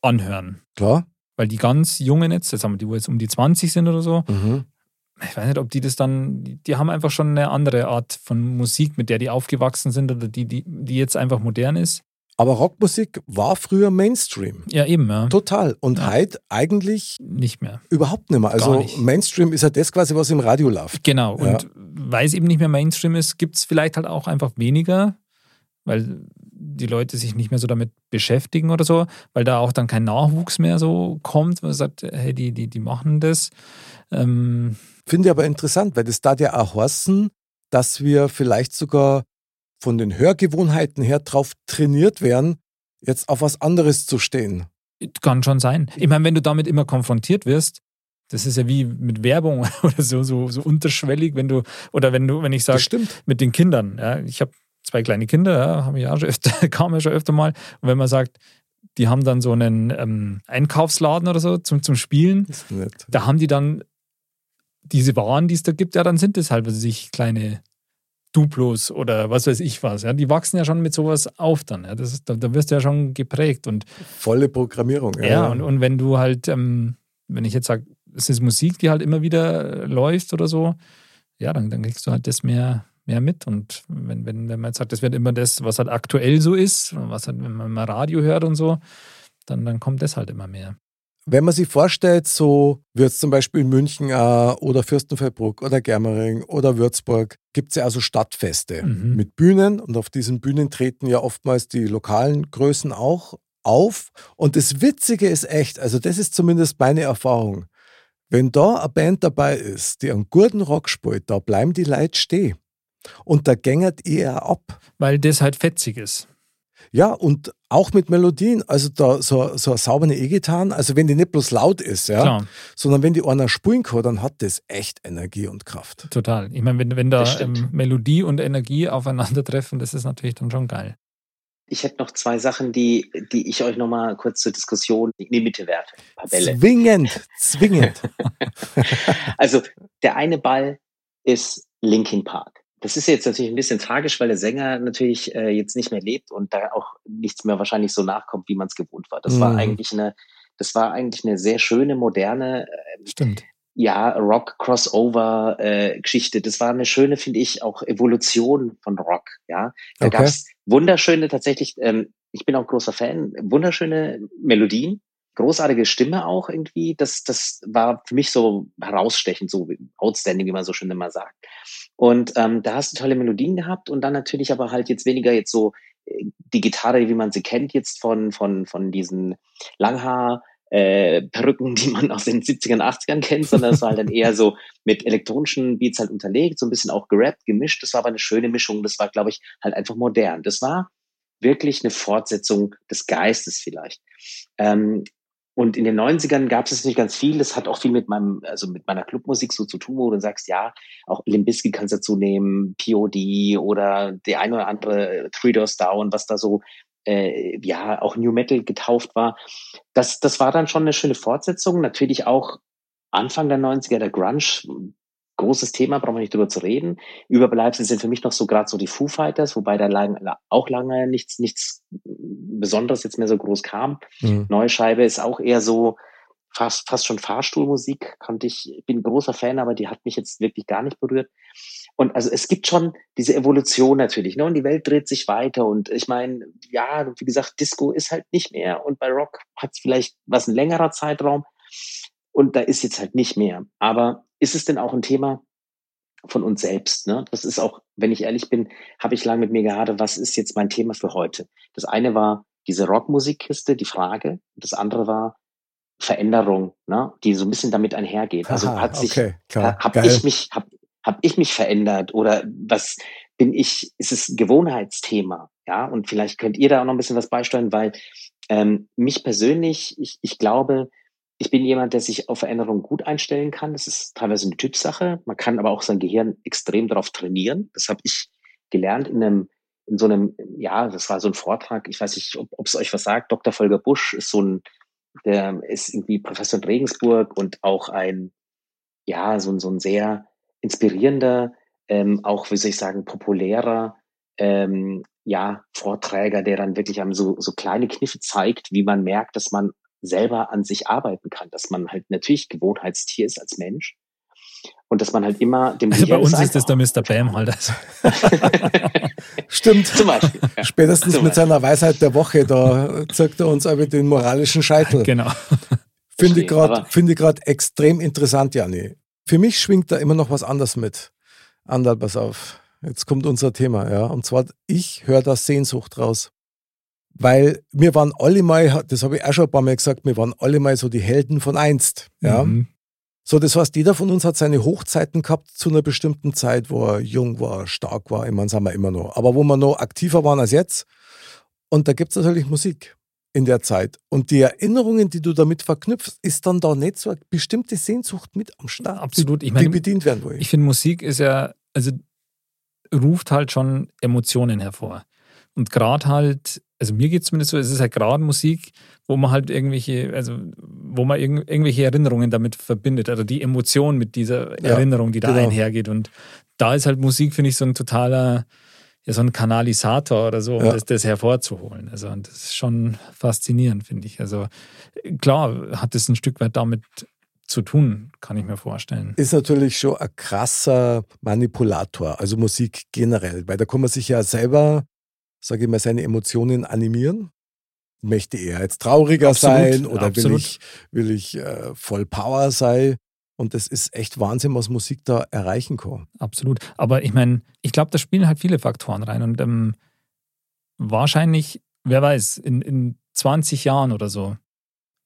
A: anhören.
B: Klar?
A: Weil die ganz Jungen jetzt, jetzt haben wir die, wo jetzt um die 20 sind oder so,
B: Mhm.
A: Ich weiß nicht, ob die das dann, die, haben einfach schon eine andere Art von Musik, mit der die aufgewachsen sind oder die, die, die jetzt einfach modern ist.
B: Aber Rockmusik war früher Mainstream.
A: Ja, eben, ja.
B: Total. Und
A: Ja.
B: heute eigentlich
A: Nicht mehr.
B: überhaupt nicht mehr. Also
A: nicht.
B: Mainstream ist ja das quasi, was im Radio läuft.
A: Genau.
B: Ja.
A: Und weil es eben nicht mehr Mainstream ist, gibt es vielleicht halt auch einfach weniger, weil die Leute sich nicht mehr so damit beschäftigen oder so, weil da auch dann kein Nachwuchs mehr so kommt, wo man sagt, hey, die, die, die machen das. Ähm,
B: Finde ich aber interessant, weil das da ja auch heißen, dass wir vielleicht sogar von den Hörgewohnheiten her drauf trainiert werden, jetzt auf was anderes zu stehen.
A: kann schon sein. Ich meine, wenn du damit immer konfrontiert wirst, das ist ja wie mit Werbung oder so, so, so unterschwellig, wenn du, oder wenn du, wenn ich sage, mit den Kindern. Ja, ich habe zwei kleine Kinder, ja, haben ja schon öfter, kam ja schon öfter mal. Und wenn man sagt, die haben dann so einen ähm, Einkaufsladen oder so zum, zum Spielen, da haben die dann diese Waren, die es da gibt, ja, dann sind es halt, was weiß ich, kleine Duplos oder was weiß ich was. Ja. Die wachsen ja schon mit sowas auf dann. Ja. Das ist, da, da wirst du ja schon geprägt. Und
B: Volle Programmierung.
A: ja, und, und wenn du halt, ähm, wenn ich jetzt sage, es ist Musik, die halt immer wieder äh, läuft oder so, ja, dann, dann kriegst du halt das mehr, mehr mit. Und wenn, wenn, wenn man jetzt sagt, das wird immer das, was halt aktuell so ist, was halt, wenn man mal Radio hört und so, dann, dann kommt das halt immer mehr.
B: Wenn man sich vorstellt, so wird es zum Beispiel in München äh, oder Fürstenfeldbruck oder Germering oder Würzburg, gibt es ja also Stadtfeste
A: Mhm.
B: mit Bühnen und auf diesen Bühnen treten ja oftmals die lokalen Größen auch auf. Und das Witzige ist echt, also das ist zumindest meine Erfahrung, wenn da eine Band dabei ist, die einen guten Rock spielt, da bleiben die Leute stehen. Und da gängert eher ab.
A: Weil das halt fetzig ist.
B: Ja, und auch mit Melodien, also da so, so eine saubere E-Gitarren, also wenn die nicht bloß laut ist, ja,
A: Klar,
B: sondern wenn die einer spielen kann, dann hat das echt Energie und Kraft.
A: total. Ich meine, wenn, wenn da ähm, Melodie und Energie aufeinandertreffen, das ist natürlich dann schon geil.
D: Ich hätte noch zwei Sachen, die, die ich euch noch mal kurz zur Diskussion in die Mitte werfe. Ein paar Bälle.
B: Zwingend, zwingend.
D: Also der eine Ball ist Linkin Park. Das ist jetzt natürlich ein bisschen tragisch, weil der Sänger natürlich äh, jetzt nicht mehr lebt und da auch nichts mehr wahrscheinlich so nachkommt, wie man es gewohnt war. Das war
B: Mhm.
D: eigentlich eine, das war eigentlich eine sehr schöne moderne, äh,
A: Stimmt.
D: ja Rock Crossover äh, Geschichte. Das war eine schöne, finde ich, auch Evolution von Rock. Ja, da
B: Okay.
D: gab's wunderschöne tatsächlich. Ähm, ich bin auch großer Fan. Wunderschöne Melodien, großartige Stimme auch irgendwie. Das, das war für mich so herausstechend, so outstanding, wie man so schön immer sagt. Und ähm, da hast du tolle Melodien gehabt und dann natürlich aber halt jetzt weniger jetzt so äh, die Gitarre, wie man sie kennt jetzt von von von diesen Langhaar äh, Perücken, die man aus den 70ern, 80ern kennt, sondern es war halt dann eher so mit elektronischen Beats halt unterlegt, so ein bisschen auch gerappt, gemischt. Das war aber eine schöne Mischung. Das war, glaube ich, halt einfach modern. Das war wirklich eine Fortsetzung des Geistes vielleicht. Ähm, und in den 90ern gab es nicht ganz viel. Das hat auch viel mit meinem, also mit meiner Clubmusik so zu tun, wo du sagst, ja, auch Limbisky kannst du dazu nehmen, POD oder der eine oder andere Three Doors Down, was da so, äh, ja, auch New Metal getauft war. Das, das war dann schon eine schöne Fortsetzung. Natürlich auch Anfang der 90er, der Grunge, großes Thema, brauchen wir nicht drüber zu reden. Überbleibsel sind für mich noch so gerade so die Foo Fighters, wobei da lang, auch lange nichts, nichts Besonderes jetzt mehr so groß kam.
B: Mhm.
D: Neue Scheibe ist auch eher so fast, fast schon Fahrstuhlmusik. Kannte ich, bin ein großer Fan, aber die hat mich jetzt wirklich gar nicht berührt. Und also es gibt schon diese Evolution natürlich, ne? Und die Welt dreht sich weiter. Und ich meine, ja, wie gesagt, Disco ist halt nicht mehr. Und bei Rock hat es vielleicht was ein längerer Zeitraum. Und da ist jetzt halt nicht mehr. Aber ist es denn auch ein Thema, von uns selbst. Ne? Das ist auch, wenn ich ehrlich bin, habe ich lange mit mir gehadert, was ist jetzt mein Thema für heute? Das eine war diese Rockmusikkiste, die Frage. Das andere war Veränderung, ne? die so ein bisschen damit einhergeht. Also
B: Aha,
D: hat sich,
B: okay,
D: habe ich mich, habe hab ich mich verändert oder was bin ich, ist es ein Gewohnheitsthema? Ja, und vielleicht könnt ihr da auch noch ein bisschen was beisteuern, weil ähm, mich persönlich, ich, ich glaube, ich bin jemand, der sich auf Veränderungen gut einstellen kann. Das ist teilweise eine Typsache. Man kann aber auch sein Gehirn extrem darauf trainieren. Das habe ich gelernt in einem, in so einem, ja, das war so ein Vortrag. Ich weiß nicht, ob es euch was sagt. Dr. Volker Busch ist so ein, der ist irgendwie Professor in Regensburg und auch ein, ja, so ein, so ein sehr inspirierender, ähm, auch, wie soll ich sagen, populärer, ähm, ja, Vorträger, der dann wirklich einem so, so kleine Kniffe zeigt, wie man merkt, dass man selber an sich arbeiten kann, dass man halt natürlich Gewohnheitstier ist als Mensch und dass man halt immer dem
A: Also bei uns ist das der Mr. Bam halt. Also.
B: Stimmt.
D: Zum Beispiel. Ja.
B: Spätestens
D: Zum
B: mit seiner Weisheit der Woche, da zeigt er uns aber den moralischen Scheitel.
A: Genau.
B: Finde ich gerade grad extrem interessant, Jani. Für mich schwingt da immer noch was anderes mit. Andal, pass auf. Jetzt kommt unser Thema, ja. Und zwar, ich höre da Sehnsucht raus. Weil wir waren alle mal, das habe ich auch schon ein paar Mal gesagt, wir waren alle mal so die Helden von einst. Ja.
A: Mhm.
B: So, das heißt, jeder von uns hat seine Hochzeiten gehabt zu einer bestimmten Zeit, wo er jung war, stark war, ich meine, sind wir immer noch. Aber wo wir noch aktiver waren als jetzt. Und da gibt es natürlich Musik in der Zeit. Und die Erinnerungen, die du damit verknüpfst, ist dann da nicht so eine bestimmte Sehnsucht mit am Start,
A: Absolut. Ich
B: die,
A: meine,
B: die bedient werden will.
A: Ich finde, Musik ist ja, also ruft halt schon Emotionen hervor. Und gerade halt, also mir geht es zumindest so, es ist halt gerade Musik, wo man halt irgendwelche, also wo man irg irgendwelche Erinnerungen damit verbindet, oder die Emotion mit dieser
B: Ja,
A: Erinnerung, die da
B: genau.
A: einhergeht. Und da ist halt Musik, finde ich, so ein totaler, ja, so ein Kanalisator oder so, um
B: Ja.
A: das, das hervorzuholen. Also und das ist schon faszinierend, finde ich. Also klar hat es ein Stück weit damit zu tun, kann ich mir vorstellen.
B: ist natürlich schon ein krasser Manipulator, also Musik generell, weil da kann man sich ja selber, sage ich mal, seine Emotionen animieren. Möchte er jetzt trauriger
A: Absolut,
B: sein oder will
A: absolut.
B: ich, will ich äh, voll Power sein? Und das ist echt Wahnsinn, was Musik da erreichen kann.
A: Absolut. Aber ich meine, ich glaube, da spielen halt viele Faktoren rein. Und ähm, wahrscheinlich, wer weiß, in, in 20 Jahren oder so,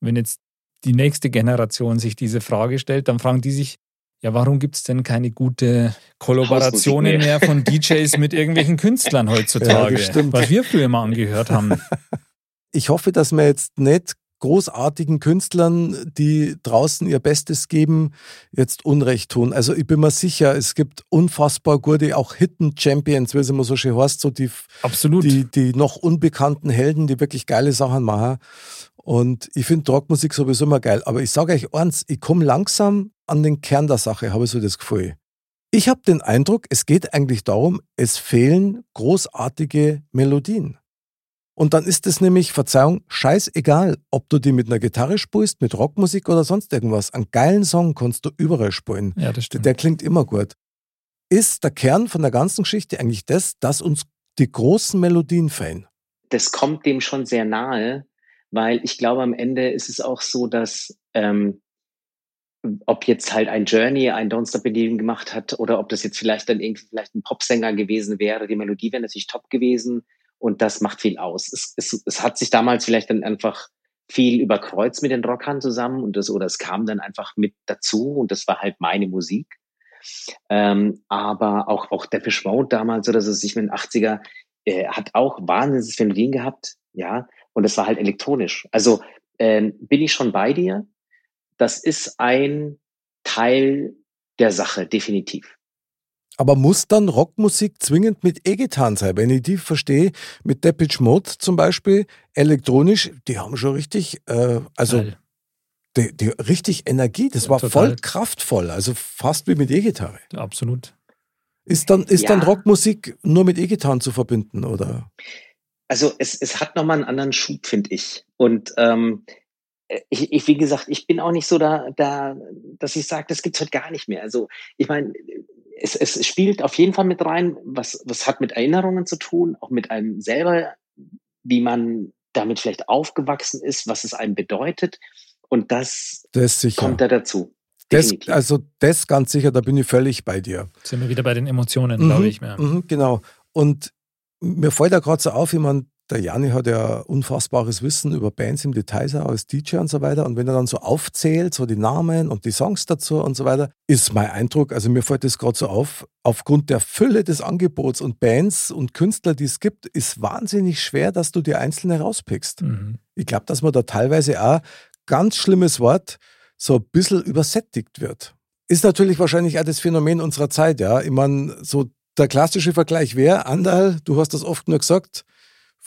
A: wenn jetzt die nächste Generation sich diese Frage stellt, dann fragen die sich, ja, warum gibt es denn keine gute Kollaborationen mehr
D: mehr.
A: von DJs mit irgendwelchen Künstlern heutzutage?
B: das stimmt.
A: was wir früher mal angehört haben.
B: Ich hoffe, dass wir jetzt nicht großartigen Künstlern, die draußen ihr Bestes geben, jetzt Unrecht tun. Also ich bin mir sicher, es gibt unfassbar gute, auch Hidden Champions, wie es immer so schön heißt, so die
A: Absolut.
B: die, die noch unbekannten Helden, die wirklich geile Sachen machen. Und ich finde Rockmusik sowieso immer geil. Aber ich sage euch eins, ich komme langsam an den Kern der Sache, habe ich so das Gefühl. Ich habe den Eindruck, es geht eigentlich darum, es fehlen großartige Melodien. Und dann ist es nämlich, Verzeihung, scheißegal, ob du die mit einer Gitarre spielst, mit Rockmusik oder sonst irgendwas. Einen geilen Song kannst du überall spielen.
A: ja, das stimmt.
B: Der klingt immer gut. Ist der Kern von der ganzen Geschichte eigentlich das, dass uns die großen Melodien fehlen?
D: das kommt dem schon sehr nahe, weil ich glaube, am Ende ist es auch so, dass ähm, ob jetzt halt ein Journey, ein Don't Stop Believing gemacht hat oder ob das jetzt vielleicht dann irgendwie vielleicht ein Popsänger gewesen wäre, die Melodie wäre natürlich top gewesen und das macht viel aus. Es, es, es hat sich damals vielleicht dann einfach viel überkreuzt mit den Rockern zusammen und das oder es kam dann einfach mit dazu und das war halt meine Musik. Ähm, aber auch auch Depeche Mode damals oder so, ich in den 80er äh, hat auch wahnsinniges Melodien gehabt, ja, und es war halt elektronisch. Also ähm, bin ich schon bei dir. Das ist ein Teil der Sache, definitiv.
B: Aber muss dann Rockmusik zwingend mit E-Gitarren sein? Wenn ich die verstehe, mit Depeche Mode zum Beispiel, elektronisch, die haben schon richtig, äh, also die, die, richtig Energie. Das
A: Ja,
B: war
A: total.
B: voll kraftvoll, also fast wie mit E-Gitarre.
A: Absolut.
B: Ist dann, ist dann
D: Ja.
B: Rockmusik nur mit E-Gitarren zu verbinden, oder?
D: Also es, es hat nochmal einen anderen Schub, finde ich. Und ähm, ich, ich, wie gesagt, ich bin auch nicht so da, da dass ich sage, das gibt's heute gar nicht mehr. Also ich meine, es, es spielt auf jeden Fall mit rein, was, was hat mit Erinnerungen zu tun, auch mit einem selber, wie man damit vielleicht aufgewachsen ist, was es einem bedeutet. Und das
B: Das
D: kommt da dazu.
B: Das, also das ganz sicher, da bin ich völlig bei dir.
A: Sind wir wieder bei den Emotionen, glaube ich. Ja.
B: Mhm, genau. Und mir fällt da gerade so auf, ich meine, der Jani hat ja unfassbares Wissen über Bands im Detail auch als DJ und so weiter. Und wenn er dann so aufzählt, so die Namen und die Songs dazu und so weiter, ist mein Eindruck, also mir fällt das gerade so auf, aufgrund der Fülle des Angebots und Bands und Künstler, die es gibt, ist wahnsinnig schwer, dass du dir einzelne rauspickst.
A: Mhm.
B: Ich glaube, dass man da teilweise auch, ganz schlimmes Wort, so ein bisschen übersättigt wird. Ist natürlich wahrscheinlich auch das Phänomen unserer Zeit, ja. Ich meine, so der klassische Vergleich wäre, Andal, du hast das oft nur gesagt,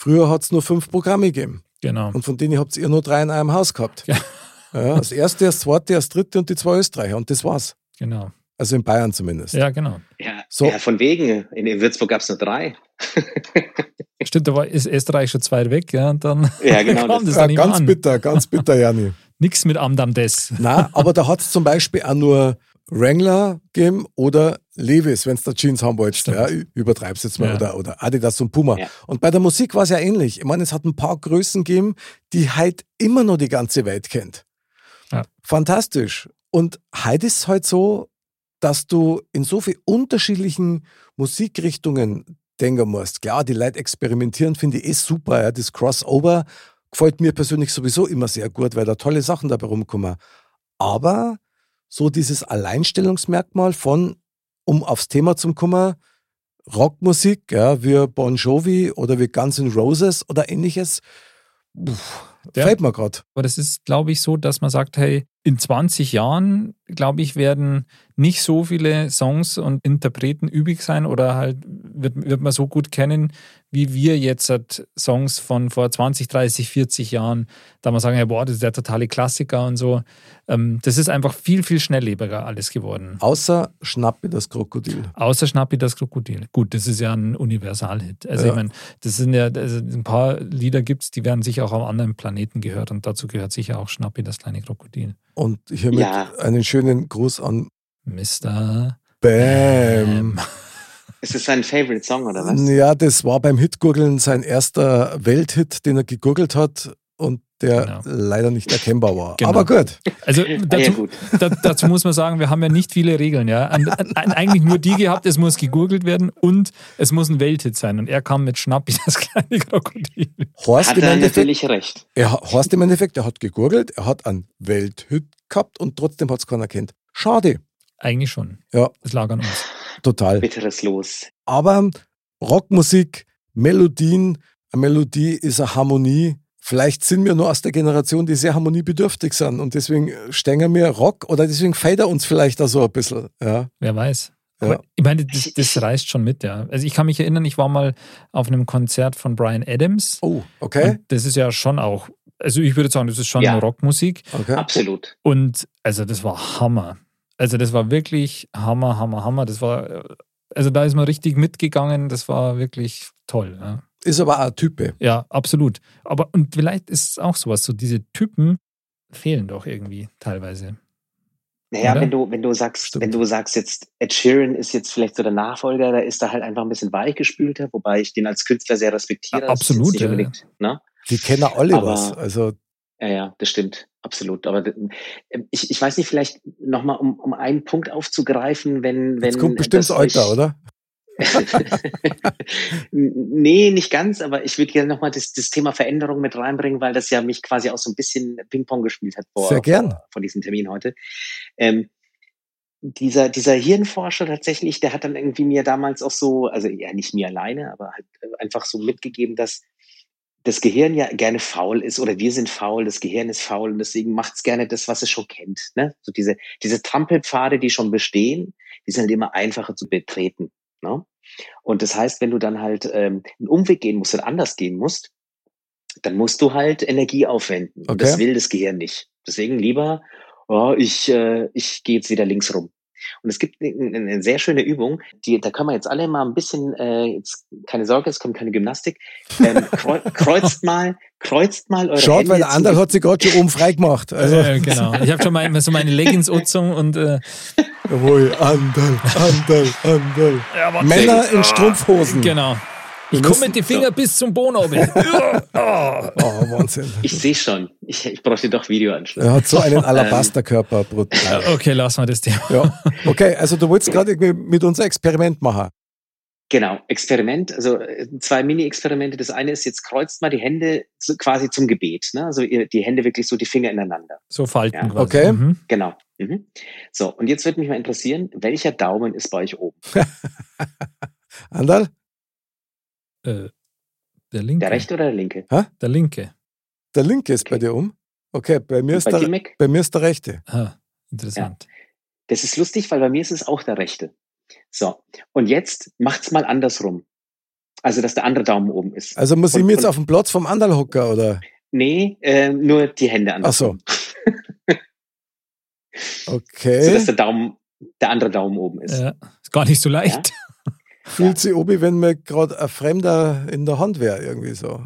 B: früher hat es nur fünf Programme gegeben.
A: Genau.
B: Und von denen habt ihr nur drei in einem Haus gehabt.
A: Ja.
B: Ja, das erste, das zweite, das dritte und die zwei Österreicher. Und das war's.
A: Genau.
B: Also in Bayern zumindest.
A: Ja, genau.
D: Ja,
B: So.
D: ja, von wegen. In, Würzburg gab es nur drei.
A: Stimmt, da war, ist Österreich schon zwei weg, ja, und dann
D: Ja, genau,
A: kam
D: das-
A: das
B: Ja, ganz
A: an.
B: bitter, ganz bitter, Jani.
A: Nix mit Amdam des.
B: Na, aber da hat es zum Beispiel auch nur Wrangler gegeben oder Levis, wenn es da Jeans haben wolltest. Ja, übertreib's jetzt mal.
A: Ja.
B: Oder, oder Adidas und Puma.
D: Ja.
B: Und bei der Musik war es ja ähnlich. Ich meine, es hat ein paar Größen gegeben, die halt immer noch die ganze Welt kennt.
A: Ja.
B: Fantastisch. Und heute ist es halt so, dass du in so vielen unterschiedlichen Musikrichtungen denken musst. Klar, die Leute experimentieren, finde ich eh super. Ja. Das Crossover gefällt mir persönlich sowieso immer sehr gut, weil da tolle Sachen dabei rumkommen. Aber so dieses Alleinstellungsmerkmal von, um aufs Thema zu kommen, Rockmusik, ja, wie Bon Jovi oder wie Guns N' Roses oder ähnliches, pff,
A: Ja.
B: fällt mir gerade.
A: Aber das ist, glaube ich, so, dass man sagt, hey, in 20 Jahren, glaube ich, werden nicht so viele Songs und Interpreten übrig sein oder halt wird, wird man so gut kennen, wie wir jetzt halt Songs von vor 20, 30, 40 Jahren, da man sagen, ja, boah, das ist der totale Klassiker und so. Ähm, das ist einfach viel, viel schnelllebiger alles geworden.
B: Außer Schnappi das Krokodil.
A: Außer Schnappi das Krokodil. Gut, das ist ja ein Universalhit. Also
B: Ja.
A: ich meine, das sind ja, also ein paar Lieder gibt es, die werden sicher auch auf anderen Planeten gehört und dazu gehört sicher auch Schnappi das kleine Krokodil.
B: Und hiermit
D: Ja.
B: einen schönen Gruß an
A: Mr.
B: Bam.
D: Ist das sein Favorite Song oder was?
B: Ja, das war beim Hitgurgeln sein erster Welthit, den er gegurgelt hat und der
A: Genau.
B: leider nicht erkennbar war.
A: Genau.
B: Aber gut.
A: Also
D: Ah, ja,
A: dazu,
D: gut.
A: da, dazu muss man sagen, wir haben ja nicht viele Regeln. Ja? An, an, eigentlich nur die gehabt, es muss gegurgelt werden und es muss ein Welthit sein. Und er kam mit Schnappi das kleine Krokodil.
B: Horst
D: Hat
B: im,
D: er
B: Endeffekt,
D: natürlich recht.
B: er, Horst im Endeffekt, er hat gegurgelt, er hat einen Welthit gehabt und trotzdem hat es keiner kennt. Schade.
A: Eigentlich schon.
B: Ja.
A: Das lag an uns.
B: Total.
D: Bitteres Los.
B: Aber Rockmusik, Melodien, eine Melodie ist eine Harmonie. Vielleicht sind wir nur aus der Generation, die sehr harmoniebedürftig sind und deswegen stehen wir Rock oder deswegen feiert er uns vielleicht da so ein bisschen. Ja.
A: Wer weiß.
B: Ja.
A: Ich meine, das, das reißt schon mit, ja. Also ich kann mich erinnern, ich war mal auf einem Konzert von Brian Adams.
B: Oh, okay.
A: Und das ist ja schon auch, also ich würde sagen, das ist schon
D: Ja.
A: Rockmusik.
B: okay.
D: Absolut.
A: Und also das war Hammer. Also das war wirklich Hammer, Hammer, Hammer. Das war, äh, also da ist man richtig mitgegangen. Das war wirklich toll. Ja,
B: Ist aber auch ein Type.
A: ja absolut. Aber und vielleicht ist es auch sowas, so diese Typen fehlen doch irgendwie teilweise.
D: Naja,
A: Oder?
D: wenn du, wenn du sagst,
B: Stimmt.
D: wenn du sagst jetzt, Ed Sheeran ist jetzt vielleicht so der Nachfolger, da ist er halt einfach ein bisschen weichgespülter, wobei ich den als Künstler sehr respektiere.
A: Ja, absolut, ja,
D: unbedingt, ne?
B: Die kennen alle
D: Aber-
B: was. Also
D: Ja, ja, das stimmt, absolut. Aber ähm, ich, ich weiß nicht, vielleicht nochmal, um, um einen Punkt aufzugreifen, wenn, wenn.
B: jetzt kommt bestimmt
D: euch-
B: oder?
D: nee, nicht ganz, aber ich würde gerne nochmal das, das Thema Veränderung mit reinbringen, weil das ja mich quasi auch so ein bisschen Ping-Pong gespielt hat vor,
B: Sehr gern.
D: vor, vor diesem Termin heute. Ähm, dieser, dieser Hirnforscher tatsächlich, der hat dann irgendwie mir damals auch so, also ja nicht mir alleine, aber halt einfach so mitgegeben, dass das Gehirn ja gerne faul ist oder wir sind faul, das Gehirn ist faul und deswegen macht es gerne das, was es schon kennt. Ne? So diese, diese Trampelpfade, die schon bestehen, die sind halt immer einfacher zu betreten. Ne? Und das heißt, wenn du dann halt ähm, einen Umweg gehen musst und anders gehen musst, dann musst du halt Energie aufwenden. Und das
B: Okay.
D: will das Gehirn nicht. Deswegen lieber, oh, ich, äh, ich gehe jetzt wieder links rum. Und es gibt eine, eine sehr schöne Übung, die, da können wir jetzt alle mal ein bisschen, äh, jetzt keine Sorge, es kommt keine Gymnastik. Ähm, kreu, kreuzt mal, kreuzt mal eure
B: Schaut,
D: Hände
B: weil der andere hat sich gerade schon oben frei gemacht. Also,
A: äh, genau. Ich habe schon mal so meine Leggings-Utzung und äh,
B: jawohl, Andal, Andal, Andal.
A: ja, aber-
B: Männer in Strumpfhosen.
A: Genau. Ich komme mit den Fingern bis zum Boden oben.
B: Oh, Wahnsinn.
D: Ich sehe schon. Ich, ich bräuchte doch Videoanschluss.
B: Er hat so einen Alabasterkörper, brutal.
A: Okay, lassen wir das Thema.
B: Ja. Okay, also du wolltest gerade irgendwie mit uns ein Experiment machen.
D: Genau, Experiment, also äh, zwei Mini-Experimente. Das eine ist, jetzt kreuzt mal die Hände so quasi zum Gebet. Ne? Also ihr, die Hände wirklich so die Finger ineinander.
A: So falten
D: Ja.
A: quasi.
B: Okay.
A: Mhm.
D: Genau. Mhm. So, und jetzt würde mich mal interessieren, welcher Daumen ist bei euch oben?
B: Andal,
A: Äh, der linke.
D: Der rechte oder der linke?
A: Der linke.
B: der linke ist bei
D: Okay.
B: dir um. Okay, bei mir, ist
D: Bei
B: der, bei mir ist der rechte.
A: Ah, interessant.
D: Das ist lustig, weil bei mir ist es auch der rechte. So, und jetzt macht's mal andersrum. Also, dass der andere Daumen oben ist.
B: Also muss ich mir jetzt auf dem Platz vom Andal hocken, oder?
D: Nee, äh, nur die Hände
B: Ach so.
D: andersrum. So,
B: Okay.
D: dass der Daumen, der andere Daumen oben ist.
A: Ja, ist gar nicht so leicht.
B: Fühlt sich obi, wenn mir gerade ein Fremder in der Hand wäre, irgendwie so.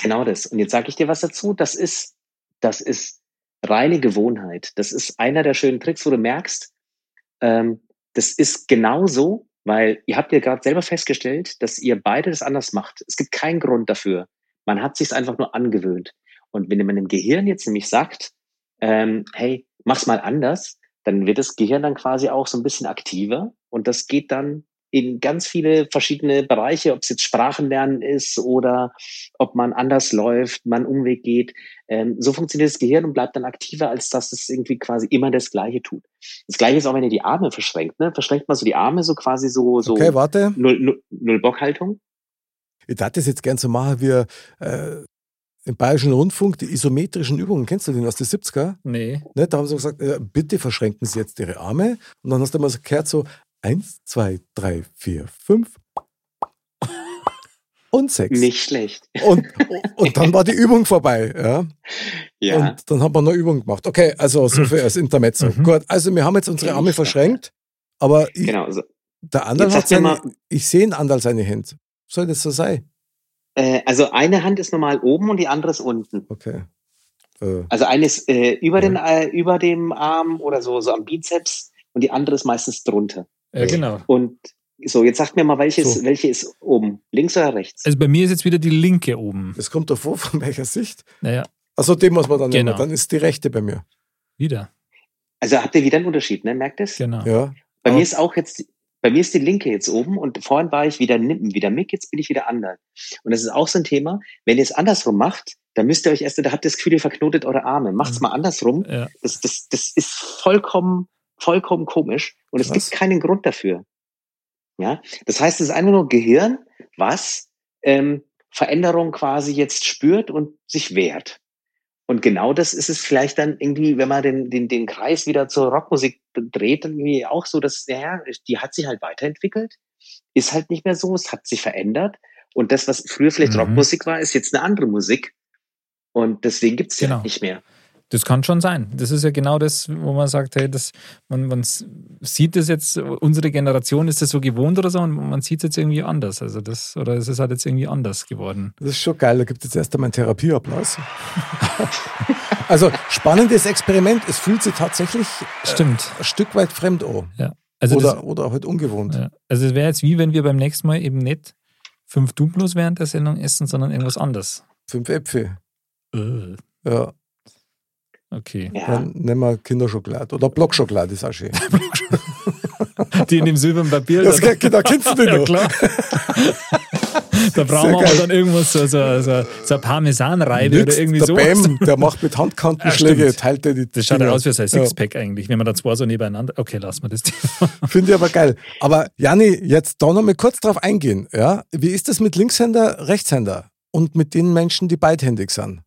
D: Genau das. Und jetzt sage ich dir was dazu. Das ist, das ist reine Gewohnheit. Das ist einer der schönen Tricks, wo du merkst, ähm, das ist genauso, weil ihr habt ja gerade selber festgestellt, dass ihr beide das anders macht. Es gibt keinen Grund dafür. Man hat sich einfach nur angewöhnt. Und wenn man im Gehirn jetzt nämlich sagt, ähm, hey, mach's mal anders, dann wird das Gehirn dann quasi auch so ein bisschen aktiver und das geht dann in ganz viele verschiedene Bereiche, ob es jetzt Sprachenlernen ist oder ob man anders läuft, man Umweg geht. Ähm, so funktioniert das Gehirn und bleibt dann aktiver, als dass es irgendwie quasi immer das Gleiche tut. Das Gleiche ist auch, wenn ihr die Arme verschränkt. Ne? Verschränkt mal so die Arme so quasi so, so
B: Okay, warte.
D: null, null, null Bockhaltung.
B: Ich dachte das jetzt gern so machen wie äh, im Bayerischen Rundfunk, die isometrischen Übungen. Kennst du den aus den 70er?
A: Nee.
B: Ne, da haben sie gesagt, äh, bitte verschränken Sie jetzt Ihre Arme. Und dann hast du mal so gehört, so eins, zwei, drei, vier, fünf und sechs.
D: Nicht schlecht.
B: Und, und dann war die Übung vorbei. Ja?
D: Ja.
B: Und dann haben wir eine Übung gemacht. Okay, also so viel als Intermezzo.
A: Mhm.
B: Gut, also wir haben jetzt unsere Arme verschränkt, aber ich,
D: genau. So.
B: der Andal hat seine, ich sehe in Andal seine Hände. Soll das so sein?
D: Äh, also eine Hand ist normal oben und die andere ist unten.
B: Okay. Äh,
D: Also eine ist äh, über,
B: Ja.
D: den, äh, über dem Arm oder so, so am Bizeps und die andere ist meistens drunter.
A: Ja, genau.
D: Und so, jetzt sagt mir mal, welches,
B: So.
D: welche ist oben? Links oder rechts?
A: Also bei mir ist jetzt wieder die linke oben.
B: das kommt davor, von welcher Sicht?
A: Naja,
B: Also dem muss man dann
A: Genau.
B: nehmen. Dann ist die rechte bei mir.
A: wieder.
D: Also habt ihr wieder einen Unterschied, ne? Merkt es?
A: Genau.
B: Ja.
D: Bei
B: Aber-
D: mir ist auch jetzt, bei mir ist die linke jetzt oben und vorhin war ich wieder Nippen, wieder Mick, jetzt bin ich wieder Andal. Und das ist auch so ein Thema. Wenn ihr es andersrum macht, dann müsst ihr euch erst, da habt ihr das Gefühl, ihr verknotet eure Arme. Macht's
A: Mhm.
D: mal andersrum.
A: Ja.
D: Das, das, das ist vollkommen, vollkommen komisch und es
B: Krass.
D: gibt keinen Grund dafür. Ja, das heißt, es ist einfach nur Gehirn, was ähm, Veränderung quasi jetzt spürt und sich wehrt. Und genau das ist es vielleicht dann irgendwie, wenn man den, den, den Kreis wieder zur Rockmusik dreht, irgendwie auch so, dass, ja, die hat sich halt weiterentwickelt, ist halt nicht mehr so, es hat sich verändert. Und das, was früher vielleicht
A: Mhm.
D: Rockmusik war, ist jetzt eine andere Musik. Und deswegen gibt's sie
A: Genau.
D: halt nicht mehr.
A: Das kann schon sein. Das ist ja genau das, wo man sagt, hey, das, man, man sieht das jetzt, unsere Generation ist das so gewohnt oder so und man sieht es jetzt irgendwie anders. Also das, oder es ist halt jetzt irgendwie anders geworden.
B: Das ist schon geil. Da gibt es jetzt erst einmal einen Therapieapplaus. also spannendes Experiment. Es fühlt sich tatsächlich
A: Stimmt.
B: ein Stück weit fremd an.
A: Also das,
B: oder, oder halt ungewohnt.
A: Ja. Also es wäre jetzt wie, wenn wir beim nächsten Mal eben nicht fünf Duplos während der Sendung essen, sondern irgendwas anderes.
B: Fünf Äpfel.
A: Äh,
B: Ja,
A: Okay.
D: Ja.
B: dann nehmen wir Kinderschokolade. Oder Blockschokolade ist auch schön.
A: Die in dem silbernen Papier.
B: Das,
A: da,
B: da kennst du den
A: ja,
B: noch.
A: klar. da brauchen wir aber dann irgendwas so, so, so, so eine Parmesanreibe oder irgendwie
B: der
A: sowas.
B: Bam, der macht mit Handkantenschläge,
A: Ja, stimmt.
B: teilt er die
A: Das schaut ja aus wie so ein
B: Ja.
A: Sixpack eigentlich, wenn man da zwei so nebeneinander. Okay, lassen wir das.
B: Finde ich aber geil. Aber Janni, jetzt da noch mal kurz drauf eingehen. Ja? Wie ist das mit Linkshänder, Rechtshänder und mit den Menschen, die beidhändig sind?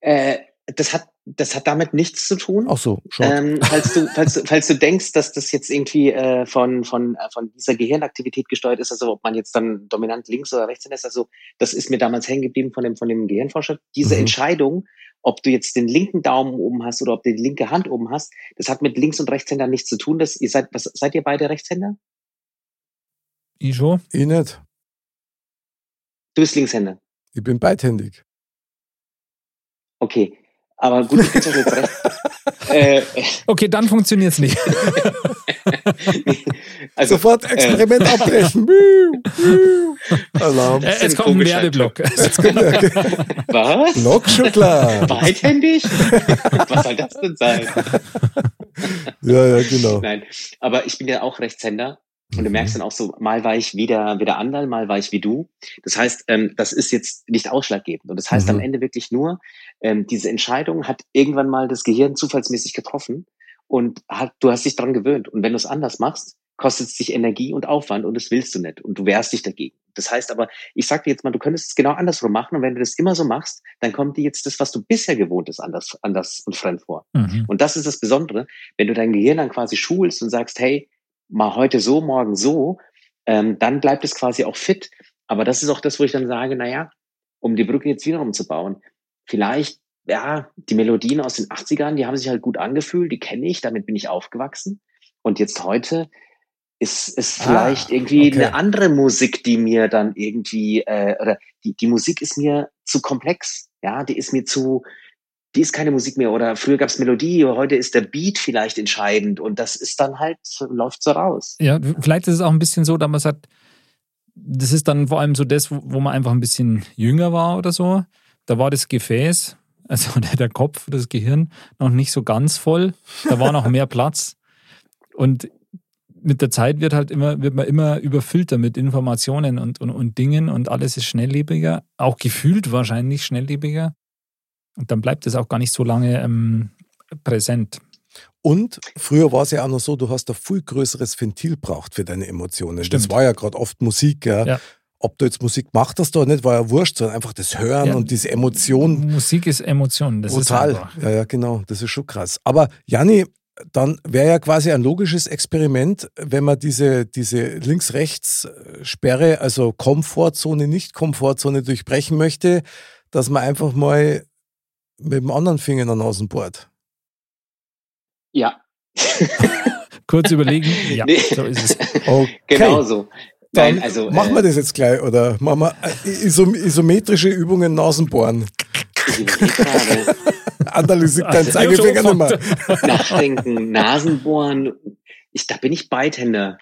D: Äh, das hat, das hat damit nichts zu tun.
B: Ach so, schon.
D: Ähm, falls, du, falls, du, falls du denkst, dass das jetzt irgendwie äh, von, von, äh, von dieser Gehirnaktivität gesteuert ist, also ob man jetzt dann dominant links oder rechts ist, also das ist mir damals hängen geblieben von dem, von dem Gehirnforscher. Diese
B: Mhm.
D: Entscheidung, ob du jetzt den linken Daumen oben hast oder ob du die linke Hand oben hast, das hat mit Links- und Rechtshändern nichts zu tun. Das, ihr seid, was, seid ihr beide Rechtshänder?
A: Ich schon.
B: ich nicht.
D: Du bist Linkshänder.
B: Ich bin beidhändig.
D: Okay. Aber gut, äh,
A: Okay, dann funktioniert es nicht.
D: Also,
B: Sofort Experiment
D: äh,
B: abbrechen. Alarm.
A: Äh, Jetzt kommt ein Werbeblock.
D: Was?
B: Block schon klar.
D: Beidhändig? Was soll das denn sein?
B: Ja, ja, genau.
D: Nein, aber ich bin ja auch Rechtshänder und du
B: Mhm.
D: merkst dann auch so, mal war ich wieder, wieder Anderl, mal war ich wie du. Das heißt, ähm, das ist jetzt nicht ausschlaggebend. Und das heißt am
B: Mhm.
D: Ende wirklich nur, ähm, diese Entscheidung hat irgendwann mal das Gehirn zufallsmäßig getroffen und hat, du hast dich dran gewöhnt. Und wenn du es anders machst, kostet es dich Energie und Aufwand und das willst du nicht. Und du wehrst dich dagegen. Das heißt aber, ich sag dir jetzt mal, du könntest es genau andersrum machen. Und wenn du das immer so machst, dann kommt dir jetzt das, was du bisher gewohnt ist, anders, anders und fremd vor.
A: Mhm.
D: Und das ist das Besondere, wenn du dein Gehirn dann quasi schulst und sagst, hey, mal heute so, morgen so, ähm, dann bleibt es quasi auch fit. Aber das ist auch das, wo ich dann sage, naja, um die Brücke jetzt wiederum zu bauen, vielleicht, ja, die Melodien aus den 80ern, die haben sich halt gut angefühlt, die kenne ich, damit bin ich aufgewachsen. Und jetzt heute ist es
B: Ah,
D: vielleicht irgendwie
B: okay.
D: eine andere Musik, die mir dann irgendwie, äh, oder die, die Musik ist mir zu komplex, ja, die ist mir zu, die ist keine Musik mehr oder früher gab es Melodie, heute ist der Beat vielleicht entscheidend und das ist dann halt, läuft so raus.
A: Ja, vielleicht ist es auch ein bisschen so, dass man sagt, das ist dann vor allem so das, wo man einfach ein bisschen jünger war oder so. Da war das Gefäß, also der, der Kopf, das Gehirn, noch nicht so ganz voll. Da war noch mehr Platz. Und mit der Zeit wird halt immer, wird man immer überfüllter mit Informationen und, und, und Dingen und alles ist schnelllebiger, auch gefühlt wahrscheinlich schnelllebiger. Und dann bleibt es auch gar nicht so lange ähm, präsent.
B: Und früher war es ja auch noch so, du hast ein viel größeres Ventil braucht für deine Emotionen. Das
A: Stimmt.
B: war ja gerade oft Musik. Ja.
A: Ja.
B: Ob du jetzt Musik gemacht hast oder nicht, war ja wurscht, sondern einfach das Hören
A: Ja.
B: und diese Emotion.
A: Musik ist Emotion. Das
B: Total.
A: ist einfach.
B: ja, ja, genau. Das ist schon krass. Aber Janni, dann wäre ja quasi ein logisches Experiment, wenn man diese, diese Links-Rechts-Sperre, also Komfortzone, Nicht-Komfortzone durchbrechen möchte, dass man einfach mal mit dem anderen Finger in der Nase bohrt.
D: Ja.
A: Kurz überlegen, ja,
D: Nee.
A: so ist es.
B: Okay.
D: Genau so.
B: Dann
D: Nein, also,
B: machen
D: äh,
B: wir das jetzt gleich oder machen wir äh, isom isometrische Übungen Nasenbohren. Analysiert dein
A: Also,
B: Zeigefinger nicht mehr.
D: nachdenken, Nasenbohren, ich, da bin ich Beidhänder.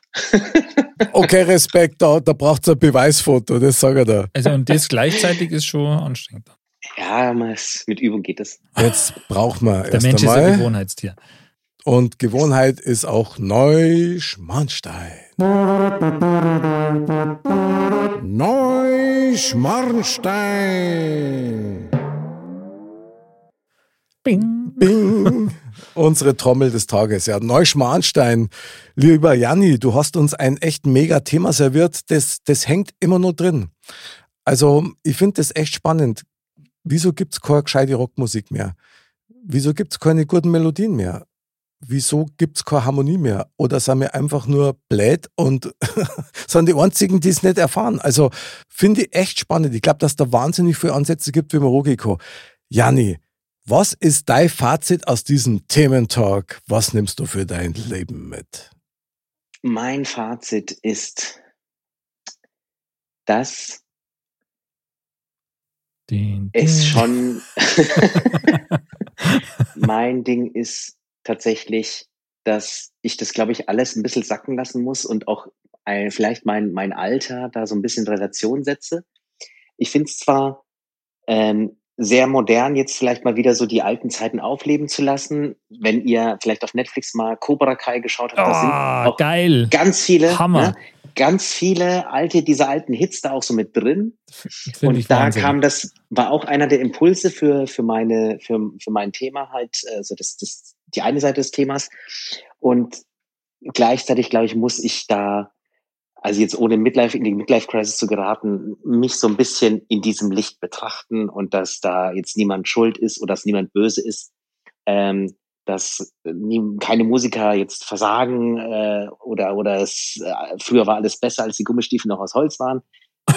B: Okay, Respekt, da, da braucht es ein Beweisfoto, das sage ich da.
A: Also und das gleichzeitig ist schon anstrengend.
D: Ja, mit Übung geht es.
B: Jetzt braucht man
A: Der
B: erst
A: Mensch ist ein
B: einmal.
A: Gewohnheitstier.
B: Und Gewohnheit ist auch Neuschmarnstein. Neuschmarnstein.
A: Bing.
B: Bing. Unsere Trommel des Tages. Ja, Neuschmarnstein. Lieber Janni, du hast uns ein echt mega Thema serviert. Das, das hängt immer nur drin. Also, ich finde das echt spannend. Wieso gibt es keine gescheite Rockmusik mehr? Wieso gibt es keine guten Melodien mehr? Wieso gibt es keine Harmonie mehr? Oder sind wir einfach nur blöd und sind die einzigen, die es nicht erfahren? Also, finde ich echt spannend. Ich glaube, dass da wahnsinnig viele Ansätze gibt, wie kann. Janni, was ist dein Fazit aus diesem Thementalk? Was nimmst du für dein Leben mit?
D: Mein Fazit ist, dass
A: Den,
D: es
A: den.
D: schon mein Ding ist tatsächlich, dass ich das, glaube ich, alles ein bisschen sacken lassen muss und auch äh, vielleicht mein, mein Alter da so ein bisschen in Relation setze. Ich finde es zwar ähm, sehr modern, jetzt vielleicht mal wieder so die alten Zeiten aufleben zu lassen. Wenn ihr vielleicht auf Netflix mal Cobra Kai geschaut habt, da sind
A: Ah,
D: auch
A: geil.
D: ganz viele,
A: Hammer.
D: Ne, ganz viele alte, diese alten Hits da auch so mit drin. Und da
A: Wahnsinn.
D: kam das, war auch einer der Impulse für, für meine, für, für mein Thema halt, also das, das, die eine Seite des Themas. Und gleichzeitig, glaube ich, muss ich da, also jetzt ohne Midlife, in die Midlife-Crisis zu geraten, mich so ein bisschen in diesem Licht betrachten und dass da jetzt niemand schuld ist oder dass niemand böse ist. Ähm, dass nie, keine Musiker jetzt versagen äh, oder oder es äh, früher war alles besser, als die Gummistiefel noch aus Holz waren.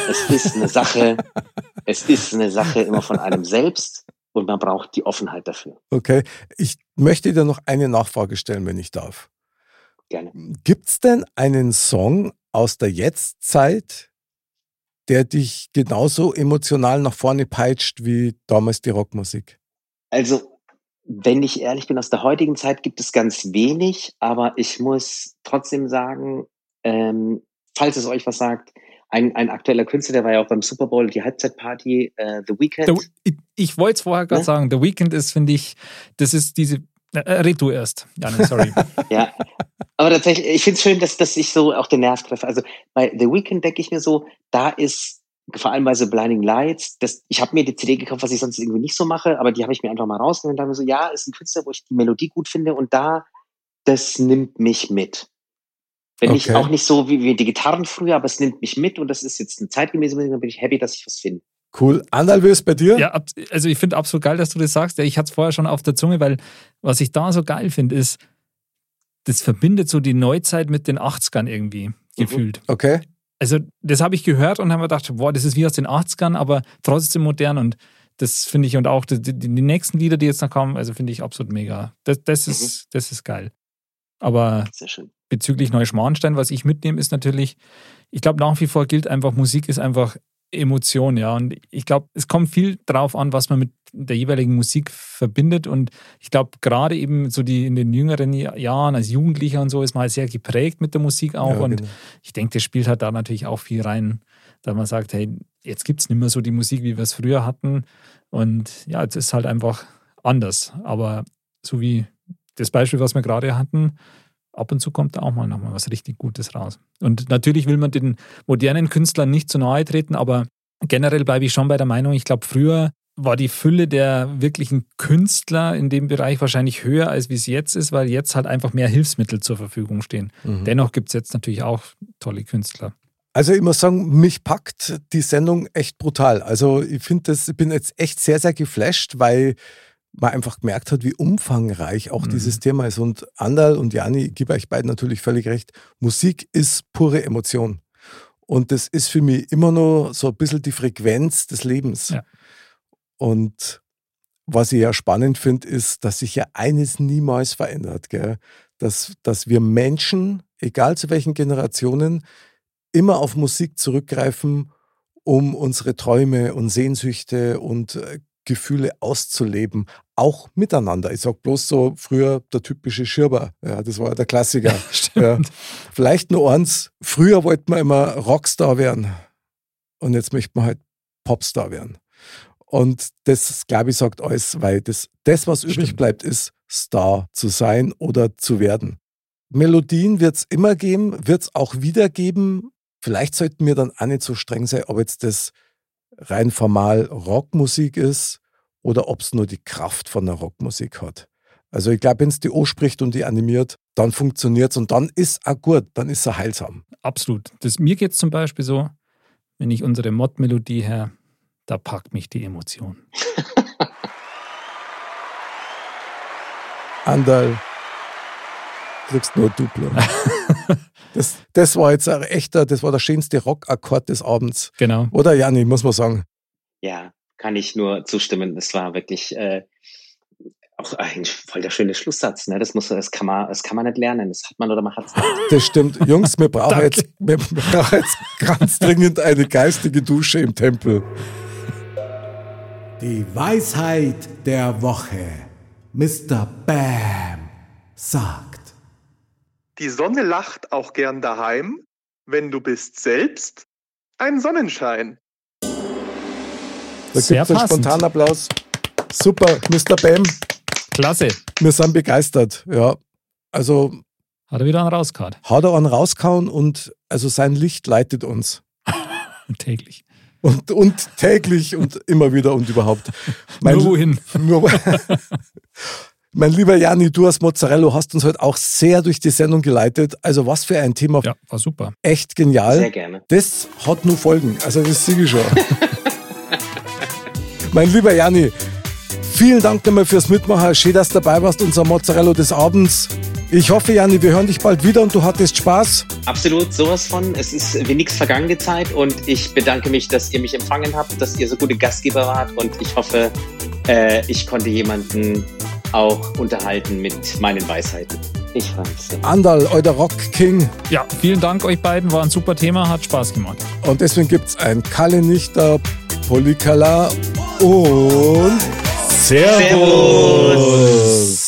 D: Es ist eine Sache, es ist eine Sache immer von einem selbst und man braucht die Offenheit dafür.
B: Okay, ich möchte dir noch eine Nachfrage stellen, wenn ich darf.
D: Gerne.
B: Gibt es denn einen Song aus der Jetztzeit, der dich genauso emotional nach vorne peitscht wie damals die Rockmusik?
D: Also, wenn ich ehrlich bin, aus der heutigen Zeit gibt es ganz wenig, aber ich muss trotzdem sagen, ähm, falls es euch was sagt, ein, ein aktueller Künstler, der war ja auch beim Super Bowl, die Halbzeitparty, äh, The Weeknd.
A: The, ich ich wollte es vorher gerade
D: Ne?
A: sagen, The Weeknd ist, finde ich, das ist diese. Äh, red du erst. Ja, nee, sorry.
D: Ja, aber tatsächlich, ich finde es schön, dass, dass ich so auch den Nerv treffe. Also bei The Weeknd denke ich mir so, da ist vor allem bei so Blinding Lights, das, ich habe mir die CD gekauft, was ich sonst irgendwie nicht so mache, aber die habe ich mir einfach mal rausgenommen und dachte mir so, ja, ist ein Künstler, wo ich die Melodie gut finde und da, das nimmt mich mit. Wenn ich
B: Okay.
D: auch nicht so wie, wie die Gitarren früher, aber es nimmt mich mit und das ist jetzt eine zeitgemäße Musik, dann bin ich happy, dass ich was finde.
B: Cool. Ist bei dir?
A: Ja, also ich finde absolut geil, dass du das sagst. Ja, Ich hatte es vorher schon auf der Zunge, weil was ich da so geil finde, ist, das verbindet so die Neuzeit mit den 80ern irgendwie gefühlt.
B: Okay.
A: Also das habe ich gehört und habe mir gedacht, boah, das ist wie aus den 80ern, aber trotzdem modern und das finde ich und auch die, die, die nächsten Lieder, die jetzt noch kommen, also finde ich absolut mega. Das, das, ist, das ist geil. Aber
D: Sehr schön.
A: bezüglich Neuschmarnstein, was ich mitnehme, ist natürlich, ich glaube, nach wie vor gilt einfach, Musik ist einfach Emotion, ja. Und ich glaube, es kommt viel drauf an, was man mit der jeweiligen Musik verbindet. Und ich glaube, gerade eben so die in den jüngeren Jahren als Jugendlicher und so ist man halt sehr geprägt mit der Musik auch.
B: Ja,
A: und
B: genau.
A: ich denke, das spielt halt da natürlich auch viel rein, da man sagt, hey, jetzt gibt es nicht mehr so die Musik, wie wir es früher hatten. Und ja, jetzt ist halt einfach anders. Aber so wie das Beispiel, was wir gerade hatten, ab und zu kommt da auch mal nochmal was richtig Gutes raus. Und natürlich will man den modernen Künstlern nicht zu nahe treten, aber generell bleibe ich schon bei der Meinung, ich glaube, früher war die Fülle der wirklichen Künstler in dem Bereich wahrscheinlich höher, als wie es jetzt ist, weil jetzt halt einfach mehr Hilfsmittel zur Verfügung stehen.
B: Mhm.
A: Dennoch gibt es jetzt natürlich auch tolle Künstler.
B: Also ich muss sagen, mich packt die Sendung echt brutal. Also ich finde das, ich bin jetzt echt sehr, sehr geflasht, weil man einfach gemerkt hat, wie umfangreich auch
A: Mhm.
B: dieses Thema ist. Und Andal und Jani, ich gebe euch beiden natürlich völlig recht, Musik ist pure Emotion. Und das ist für mich immer noch so ein bisschen die Frequenz des Lebens.
A: Ja.
B: Und was ich ja spannend finde, ist, dass sich ja eines niemals verändert, gell? Dass, dass wir Menschen, egal zu welchen Generationen, immer auf Musik zurückgreifen, um unsere Träume und Sehnsüchte und äh, Gefühle auszuleben, auch miteinander. Ich sag bloß so früher der typische Schirber, ja, das war ja der Klassiker. ja. Vielleicht nur eins, früher wollte man immer Rockstar werden und jetzt möchte man halt Popstar werden. Und das, glaube ich, sagt alles, weil das, das was übrig
A: Stimmt.
B: bleibt, ist Star zu sein oder zu werden. Melodien wird es immer geben, wird es auch wieder geben. Vielleicht sollten wir dann auch nicht so streng sein, ob jetzt das rein formal Rockmusik ist oder ob es nur die Kraft von der Rockmusik hat. Also ich glaube, wenn es die O spricht und die animiert, dann funktioniert es und dann ist auch gut, dann ist er heilsam.
A: Absolut. Das, mir geht es zum Beispiel so, wenn ich unsere Mod-Melodie her, da packt mich die Emotion.
B: Andal, kriegst nur Duplo. das, das war jetzt ein echter, das war der schönste Rockakkord des Abends.
A: Genau.
B: Oder Janni, muss man sagen.
D: Ja, kann ich nur zustimmen. Es war wirklich äh, auch ein voll der schöne Schlusssatz. Ne? Das muss, das kann man, das kann man nicht lernen. Das hat man oder man hat es nicht.
B: Das stimmt. Jungs, wir brauchen, jetzt, wir brauchen jetzt ganz dringend eine geistige Dusche im Tempel.
E: Die Weisheit der Woche. Mr. Bam sagt.
F: Die Sonne lacht auch gern daheim, wenn du bist selbst ein Sonnenschein.
B: Da
A: Sehr
B: gibt es einen
A: passend.
B: Spontanapplaus. Super, Mr. Bam,
A: Klasse.
B: wir sind begeistert. Ja, also
A: Hat er wieder einen rausgehauen.
B: hat er einen rausgehauen und also sein Licht leitet uns.
A: Täglich.
B: Und, und täglich und immer wieder und überhaupt. Mein,
A: Nur wohin?
B: Nur, mein lieber Jani, du als Mozzarella hast uns heute auch sehr durch die Sendung geleitet. Also was für ein Thema.
A: Ja, war super.
B: Echt genial.
D: Sehr gerne.
B: Das hat nur Folgen. Also das sehe ich schon. mein lieber Jani, vielen Dank nochmal fürs Mitmachen. Schön, dass du dabei warst, unser Mozzarella des Abends. Ich hoffe, Jani, wir hören dich bald wieder und du hattest Spaß.
D: Absolut, sowas von. Es ist wie nichts vergangene Zeit und ich bedanke mich, dass ihr mich empfangen habt, dass ihr so gute Gastgeber wart und ich hoffe, äh, ich konnte jemanden auch unterhalten mit meinen Weisheiten. Ich freue mich sehr.
B: Andal, euer Rock King.
A: Ja, vielen Dank euch beiden. War ein super Thema, hat Spaß gemacht.
B: Und deswegen gibt es ein Kalle Nichter, Polikala und Servus.
D: Servus.